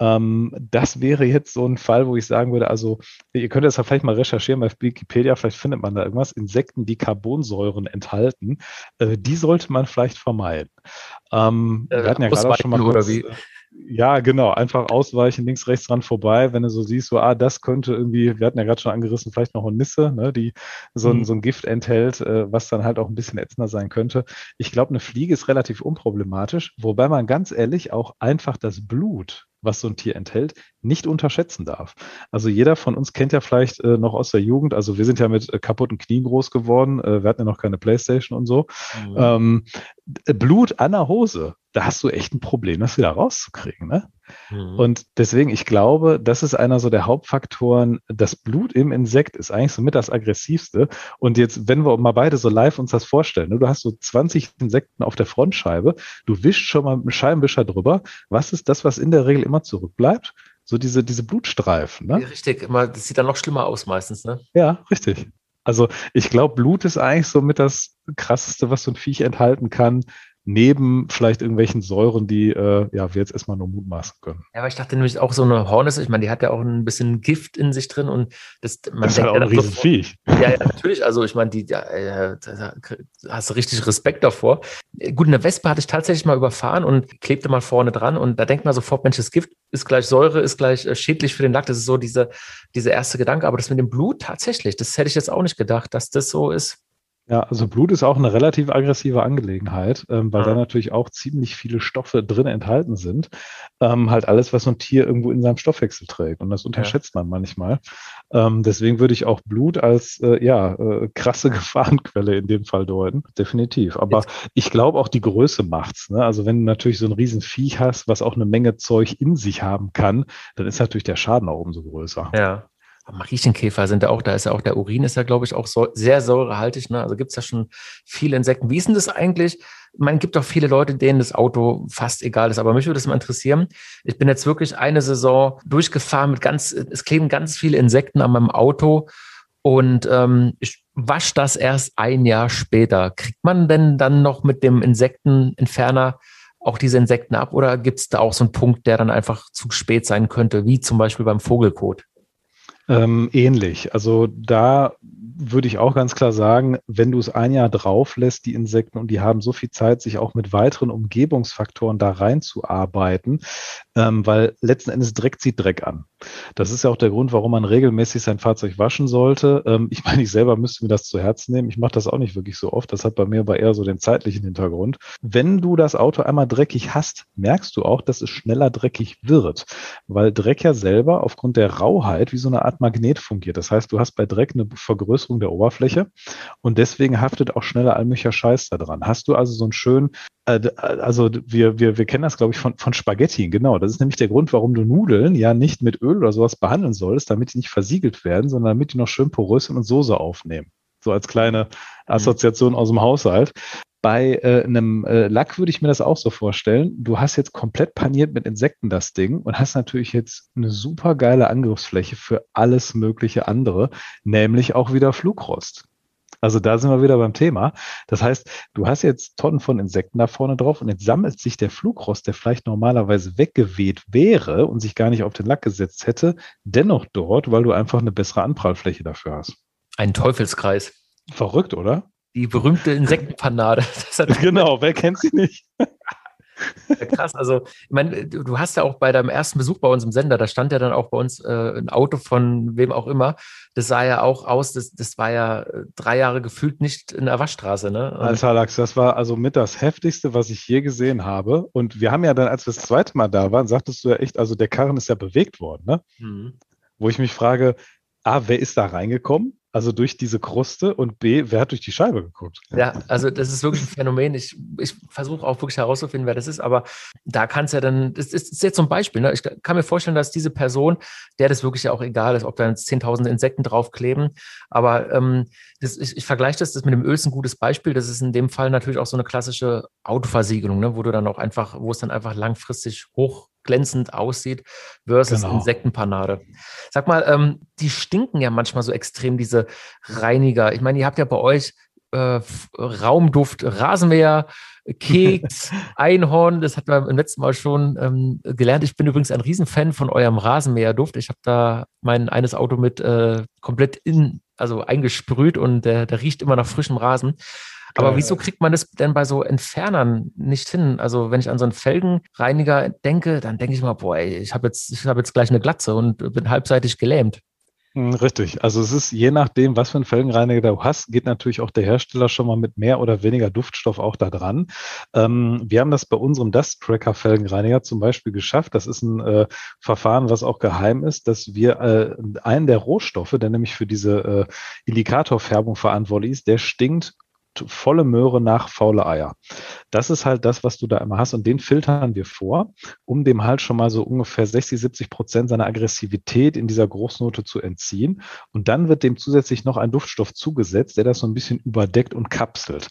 Ähm, das wäre jetzt so ein Fall, wo ich sagen würde, also ihr könnt das ja vielleicht mal recherchieren bei Wikipedia, vielleicht findet man da irgendwas. Insekten, die Carbonsäuren enthalten, äh, die sollte man vielleicht vermeiden. Ähm, äh, wir hatten ja gerade schon mal kurz, oder wie? Ja, genau. Einfach ausweichen, links, rechts dran vorbei. Wenn du so siehst, so, ah, das könnte irgendwie, wir hatten ja gerade schon angerissen, vielleicht noch eine Nisse, ne, die so ein, mhm. so ein Gift enthält, äh, was dann halt auch ein bisschen ätzender sein könnte. Ich glaube, eine Fliege ist relativ unproblematisch, wobei man ganz ehrlich auch einfach das Blut was so ein Tier enthält, nicht unterschätzen darf. Also jeder von uns kennt ja vielleicht äh, noch aus der Jugend, also wir sind ja mit äh, kaputten Knien groß geworden, äh, wir hatten ja noch keine Playstation und so. Mhm. Ähm, Blut an der Hose, da hast du echt ein Problem, das wieder rauszukriegen. Ne? Mhm. Und deswegen, ich glaube, das ist einer so der Hauptfaktoren. Das Blut im Insekt ist eigentlich so mit das aggressivste. Und jetzt, wenn wir mal beide so live uns das vorstellen, ne, du hast so 20 Insekten auf der Frontscheibe, du wischst schon mal mit dem Scheibenwischer drüber. Was ist das, was in der Regel immer zurückbleibt? So diese, diese Blutstreifen. Ne? Ja, richtig, das sieht dann noch schlimmer aus meistens. Ne? Ja, richtig. Also ich glaube, Blut ist eigentlich so mit das krasseste, was so ein Viech enthalten kann neben vielleicht irgendwelchen Säuren, die äh, ja, wir jetzt erstmal nur mutmaßen können. Ja, aber ich dachte nämlich auch so eine Hornisse, ich meine, die hat ja auch ein bisschen Gift in sich drin und das, man das ist ja auch ein Riesenviech. Ja, ja, natürlich, also ich meine, die, ja, äh, da hast du richtig Respekt davor. Gut, eine Wespe hatte ich tatsächlich mal überfahren und klebte mal vorne dran und da denkt man sofort, Mensch, das Gift ist gleich Säure, ist gleich äh, schädlich für den Lack, das ist so dieser diese erste Gedanke, aber das mit dem Blut tatsächlich, das hätte ich jetzt auch nicht gedacht, dass das so ist. Ja, also Blut ist auch eine relativ aggressive Angelegenheit, ähm, weil ja. da natürlich auch ziemlich viele Stoffe drin enthalten sind. Ähm, halt alles, was so ein Tier irgendwo in seinem Stoffwechsel trägt. Und das unterschätzt ja. man manchmal. Ähm, deswegen würde ich auch Blut als äh, ja, äh, krasse Gefahrenquelle in dem Fall deuten. Definitiv. Aber Jetzt. ich glaube auch die Größe macht's. Ne? Also wenn du natürlich so ein Riesenviech hast, was auch eine Menge Zeug in sich haben kann, dann ist natürlich der Schaden auch umso größer. Ja. Mariechenkäfer sind da auch, da ist ja auch der Urin ist ja, glaube ich, auch so, sehr säurehaltig. Ne? Also gibt es ja schon viele Insekten. Wie ist denn das eigentlich? Man gibt auch viele Leute, denen das Auto fast egal ist. Aber mich würde es mal interessieren. Ich bin jetzt wirklich eine Saison durchgefahren mit ganz, es kleben ganz viele Insekten an meinem Auto und ähm, ich wasche das erst ein Jahr später. Kriegt man denn dann noch mit dem Insektenentferner auch diese Insekten ab oder gibt es da auch so einen Punkt, der dann einfach zu spät sein könnte, wie zum Beispiel beim Vogelkot? Ähm, ähnlich. Also da würde ich auch ganz klar sagen, wenn du es ein Jahr drauf lässt, die Insekten, und die haben so viel Zeit, sich auch mit weiteren Umgebungsfaktoren da reinzuarbeiten, ähm, weil letzten Endes Dreck zieht Dreck an. Das ist ja auch der Grund, warum man regelmäßig sein Fahrzeug waschen sollte. Ähm, ich meine, ich selber müsste mir das zu Herzen nehmen. Ich mache das auch nicht wirklich so oft. Das hat bei mir aber eher so den zeitlichen Hintergrund. Wenn du das Auto einmal dreckig hast, merkst du auch, dass es schneller dreckig wird, weil Dreck ja selber aufgrund der Rauheit wie so eine Art Magnet fungiert. Das heißt, du hast bei Dreck eine Vergrößerung der Oberfläche und deswegen haftet auch schneller allmöglicher Scheiß da dran. Hast du also so einen schönen, äh, also wir, wir, wir kennen das, glaube ich, von, von Spaghetti, genau. Das ist nämlich der Grund, warum du Nudeln ja nicht mit Öl oder sowas behandeln solltest, damit die nicht versiegelt werden, sondern damit die noch schön porös sind und Soße aufnehmen. So als kleine mhm. Assoziation aus dem Haushalt. Bei äh, einem äh, Lack würde ich mir das auch so vorstellen. Du hast jetzt komplett paniert mit Insekten das Ding und hast natürlich jetzt eine super geile Angriffsfläche für alles mögliche andere, nämlich auch wieder Flugrost. Also da sind wir wieder beim Thema. Das heißt, du hast jetzt Tonnen von Insekten da vorne drauf und jetzt sammelt sich der Flugrost, der vielleicht normalerweise weggeweht wäre und sich gar nicht auf den Lack gesetzt hätte, dennoch dort, weil du einfach eine bessere Anprallfläche dafür hast. Ein Teufelskreis. Verrückt, oder? Die berühmte Insektenpanade. genau, wer kennt sie nicht? Ja, krass, also ich meine, du hast ja auch bei deinem ersten Besuch bei uns im Sender, da stand ja dann auch bei uns äh, ein Auto von wem auch immer. Das sah ja auch aus, das, das war ja äh, drei Jahre gefühlt nicht in der Waschstraße. Ne? Alter Lachs, das war also mit das Heftigste, was ich je gesehen habe. Und wir haben ja dann, als wir das zweite Mal da waren, sagtest du ja echt, also der Karren ist ja bewegt worden, ne? Mhm. Wo ich mich frage, A, wer ist da reingekommen? Also durch diese Kruste und B, wer hat durch die Scheibe geguckt? Ja, also das ist wirklich ein Phänomen. Ich, ich versuche auch wirklich herauszufinden, wer das ist, aber da kann es ja dann, das ist, das ist jetzt so ein Beispiel. Ne? Ich kann mir vorstellen, dass diese Person, der das wirklich ja auch egal ist, ob da 10.000 Insekten draufkleben, aber ähm, das, ich, ich vergleiche das, das mit dem Öl ist ein gutes Beispiel. Das ist in dem Fall natürlich auch so eine klassische Autoversiegelung, ne? wo du dann auch einfach, wo es dann einfach langfristig hoch glänzend aussieht, versus genau. Insektenpanade. Sag mal, ähm, die stinken ja manchmal so extrem, diese Reiniger. Ich meine, ihr habt ja bei euch äh, Raumduft, Rasenmäher, Keks, Einhorn, das hatten wir im letzten Mal schon ähm, gelernt. Ich bin übrigens ein Riesenfan von eurem Rasenmäherduft. Ich habe da mein eines Auto mit äh, komplett in, also eingesprüht und der, der riecht immer nach frischem Rasen. Aber wieso kriegt man das denn bei so Entfernern nicht hin? Also wenn ich an so einen Felgenreiniger denke, dann denke ich mal, boah, ey, ich habe jetzt, ich hab jetzt gleich eine Glatze und bin halbseitig gelähmt. Hm, richtig. Also es ist je nachdem, was für einen Felgenreiniger du hast, geht natürlich auch der Hersteller schon mal mit mehr oder weniger Duftstoff auch da dran. Ähm, wir haben das bei unserem Dust Tracker Felgenreiniger zum Beispiel geschafft. Das ist ein äh, Verfahren, was auch geheim ist, dass wir äh, einen der Rohstoffe, der nämlich für diese äh, Indikatorfärbung verantwortlich ist, der stinkt volle Möhre nach faule Eier. Das ist halt das, was du da immer hast und den filtern wir vor, um dem halt schon mal so ungefähr 60, 70 Prozent seiner Aggressivität in dieser Großnote zu entziehen. Und dann wird dem zusätzlich noch ein Duftstoff zugesetzt, der das so ein bisschen überdeckt und kapselt.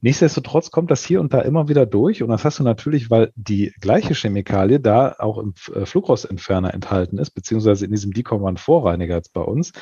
Nichtsdestotrotz kommt das hier und da immer wieder durch und das hast du natürlich, weil die gleiche Chemikalie da auch im äh, Flugrostentferner enthalten ist, beziehungsweise in diesem Decommand-Vorreiniger jetzt bei uns,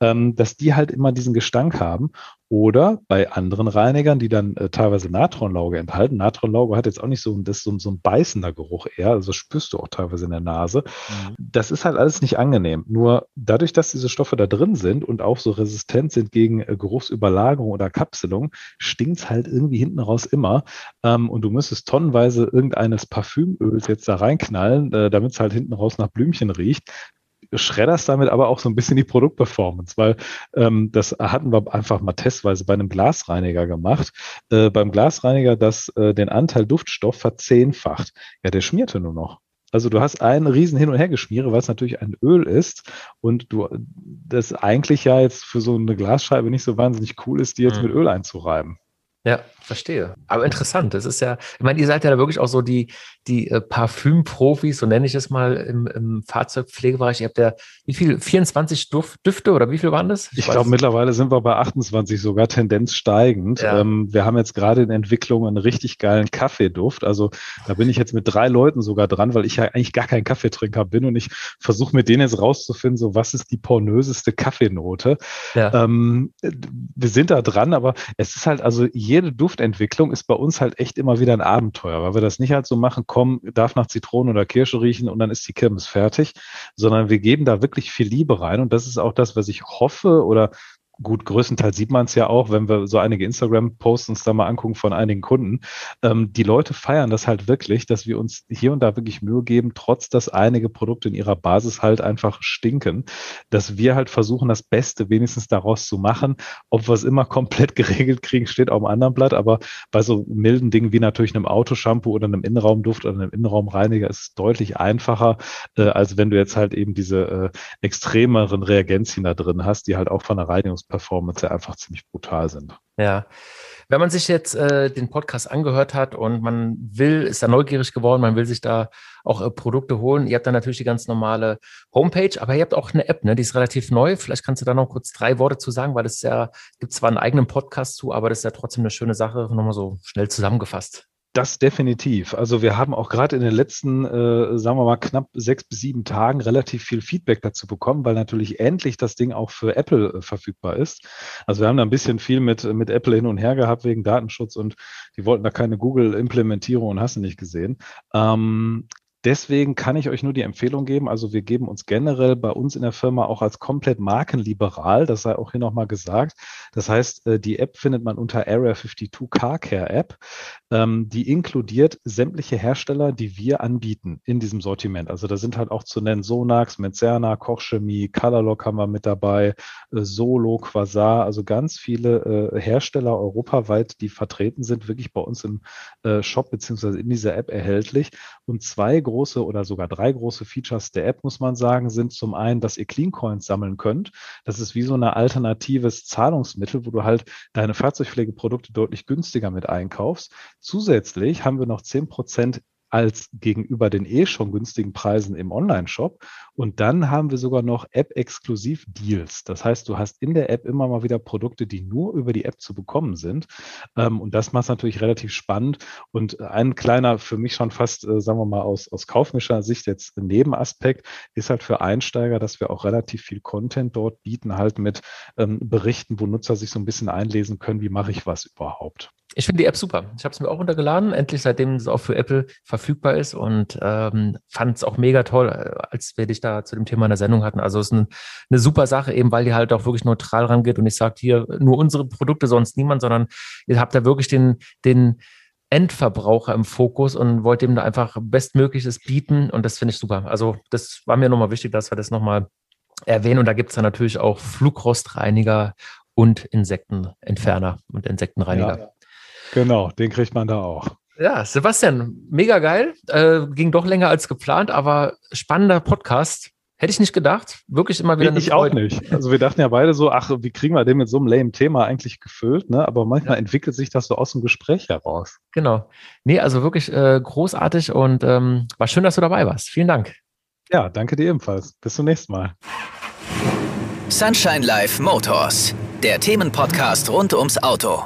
ähm, dass die halt immer diesen Gestank haben oder bei anderen Reinigern, die dann äh, teilweise Natronlauge enthalten. Natronlauge hat jetzt auch nicht so, das so, so ein beißender Geruch eher, also spürst du auch teilweise in der Nase. Mhm. Das ist halt alles nicht angenehm. Nur dadurch, dass diese Stoffe da drin sind und auch so resistent sind gegen äh, Geruchsüberlagerung oder Kapselung, stinkt es halt irgendwie hinten raus immer. Ähm, und du müsstest tonnenweise irgendeines Parfümöls jetzt da reinknallen, äh, damit es halt hinten raus nach Blümchen riecht schredderst damit aber auch so ein bisschen die Produktperformance, weil ähm, das hatten wir einfach mal testweise bei einem Glasreiniger gemacht. Äh, beim Glasreiniger, das äh, den Anteil Duftstoff verzehnfacht. Ja, der schmierte nur noch. Also du hast einen riesen Hin- und Hergeschmiere, weil es natürlich ein Öl ist und du das eigentlich ja jetzt für so eine Glasscheibe nicht so wahnsinnig cool ist, die jetzt mhm. mit Öl einzureiben. Ja, verstehe. Aber interessant. Das ist ja, ich meine, ihr seid ja da wirklich auch so die, die äh, Parfümprofis, so nenne ich es mal im, im Fahrzeugpflegebereich. Ihr habt ja, wie viel? 24 Duft, Düfte oder wie viel waren das? Ich, ich glaube, mittlerweile sind wir bei 28 sogar, Tendenz steigend. Ja. Ähm, wir haben jetzt gerade in Entwicklung einen richtig geilen Kaffeeduft. Also da bin ich jetzt mit drei Leuten sogar dran, weil ich ja eigentlich gar kein Kaffeetrinker bin und ich versuche mit denen jetzt rauszufinden, so was ist die pornöseste Kaffeenote. Ja. Ähm, wir sind da dran, aber es ist halt also je jede Duftentwicklung ist bei uns halt echt immer wieder ein Abenteuer, weil wir das nicht halt so machen, komm, darf nach Zitrone oder Kirsche riechen und dann ist die Kirmes fertig, sondern wir geben da wirklich viel Liebe rein. Und das ist auch das, was ich hoffe oder gut, größtenteils sieht man es ja auch, wenn wir so einige Instagram-Posts uns da mal angucken von einigen Kunden. Ähm, die Leute feiern das halt wirklich, dass wir uns hier und da wirklich Mühe geben, trotz dass einige Produkte in ihrer Basis halt einfach stinken, dass wir halt versuchen, das Beste wenigstens daraus zu machen. Ob wir es immer komplett geregelt kriegen, steht auf dem anderen Blatt, aber bei so milden Dingen wie natürlich einem Autoshampoo oder einem Innenraumduft oder einem Innenraumreiniger ist es deutlich einfacher, äh, als wenn du jetzt halt eben diese äh, extremeren Reagenzien da drin hast, die halt auch von der Reinigungs Performance einfach ziemlich brutal sind. Ja. Wenn man sich jetzt äh, den Podcast angehört hat und man will, ist da neugierig geworden, man will sich da auch äh, Produkte holen. Ihr habt da natürlich die ganz normale Homepage, aber ihr habt auch eine App, ne? Die ist relativ neu. Vielleicht kannst du da noch kurz drei Worte zu sagen, weil es ja, gibt zwar einen eigenen Podcast zu, aber das ist ja trotzdem eine schöne Sache, nochmal so schnell zusammengefasst. Das definitiv. Also wir haben auch gerade in den letzten, äh, sagen wir mal, knapp sechs bis sieben Tagen relativ viel Feedback dazu bekommen, weil natürlich endlich das Ding auch für Apple äh, verfügbar ist. Also wir haben da ein bisschen viel mit, mit Apple hin und her gehabt wegen Datenschutz und die wollten da keine Google-Implementierung und hast du nicht gesehen. Ähm, Deswegen kann ich euch nur die Empfehlung geben. Also wir geben uns generell bei uns in der Firma auch als komplett markenliberal. Das sei auch hier nochmal gesagt. Das heißt, äh, die App findet man unter Area 52 Car Care App. Ähm, die inkludiert sämtliche Hersteller, die wir anbieten in diesem Sortiment. Also da sind halt auch zu nennen Sonax, Mezerna, Kochchemie, Colorlock haben wir mit dabei, äh, Solo, Quasar, also ganz viele äh, Hersteller europaweit, die vertreten sind, wirklich bei uns im Shop beziehungsweise in dieser App erhältlich. Und zwei große oder sogar drei große Features der App, muss man sagen, sind zum einen, dass ihr Clean Coins sammeln könnt. Das ist wie so ein alternatives Zahlungsmittel, wo du halt deine Fahrzeugpflegeprodukte deutlich günstiger mit einkaufst. Zusätzlich haben wir noch zehn Prozent als gegenüber den eh schon günstigen Preisen im Online-Shop. Und dann haben wir sogar noch App-Exklusiv-Deals. Das heißt, du hast in der App immer mal wieder Produkte, die nur über die App zu bekommen sind. Ähm, und das macht es natürlich relativ spannend. Und ein kleiner, für mich schon fast, äh, sagen wir mal, aus, aus kaufmischer Sicht jetzt Nebenaspekt ist halt für Einsteiger, dass wir auch relativ viel Content dort bieten, halt mit ähm, Berichten, wo Nutzer sich so ein bisschen einlesen können, wie mache ich was überhaupt. Ich finde die App super. Ich habe es mir auch runtergeladen, endlich seitdem es auch für Apple verfügbar ist und ähm, fand es auch mega toll, äh, als wir dich da zu dem Thema in der Sendung hatten. Also es ist eine, eine super Sache, eben weil die halt auch wirklich neutral rangeht und ich sage hier nur unsere Produkte, sonst niemand, sondern ihr habt da wirklich den, den Endverbraucher im Fokus und wollt ihm da einfach Bestmögliches bieten und das finde ich super. Also das war mir nochmal wichtig, dass wir das nochmal erwähnen und da gibt es dann natürlich auch Flugrostreiniger und Insektenentferner und Insektenreiniger. Ja, genau, den kriegt man da auch. Ja, Sebastian, mega geil. Äh, ging doch länger als geplant, aber spannender Podcast. Hätte ich nicht gedacht. Wirklich immer wieder. Ich auch nicht. Also wir dachten ja beide so, ach, wie kriegen wir den mit so einem lame Thema eigentlich gefüllt? Ne? Aber manchmal ja. entwickelt sich das so aus dem Gespräch heraus. Genau. Nee, also wirklich äh, großartig und ähm, war schön, dass du dabei warst. Vielen Dank. Ja, danke dir ebenfalls. Bis zum nächsten Mal. Sunshine Life Motors, der Themenpodcast rund ums Auto.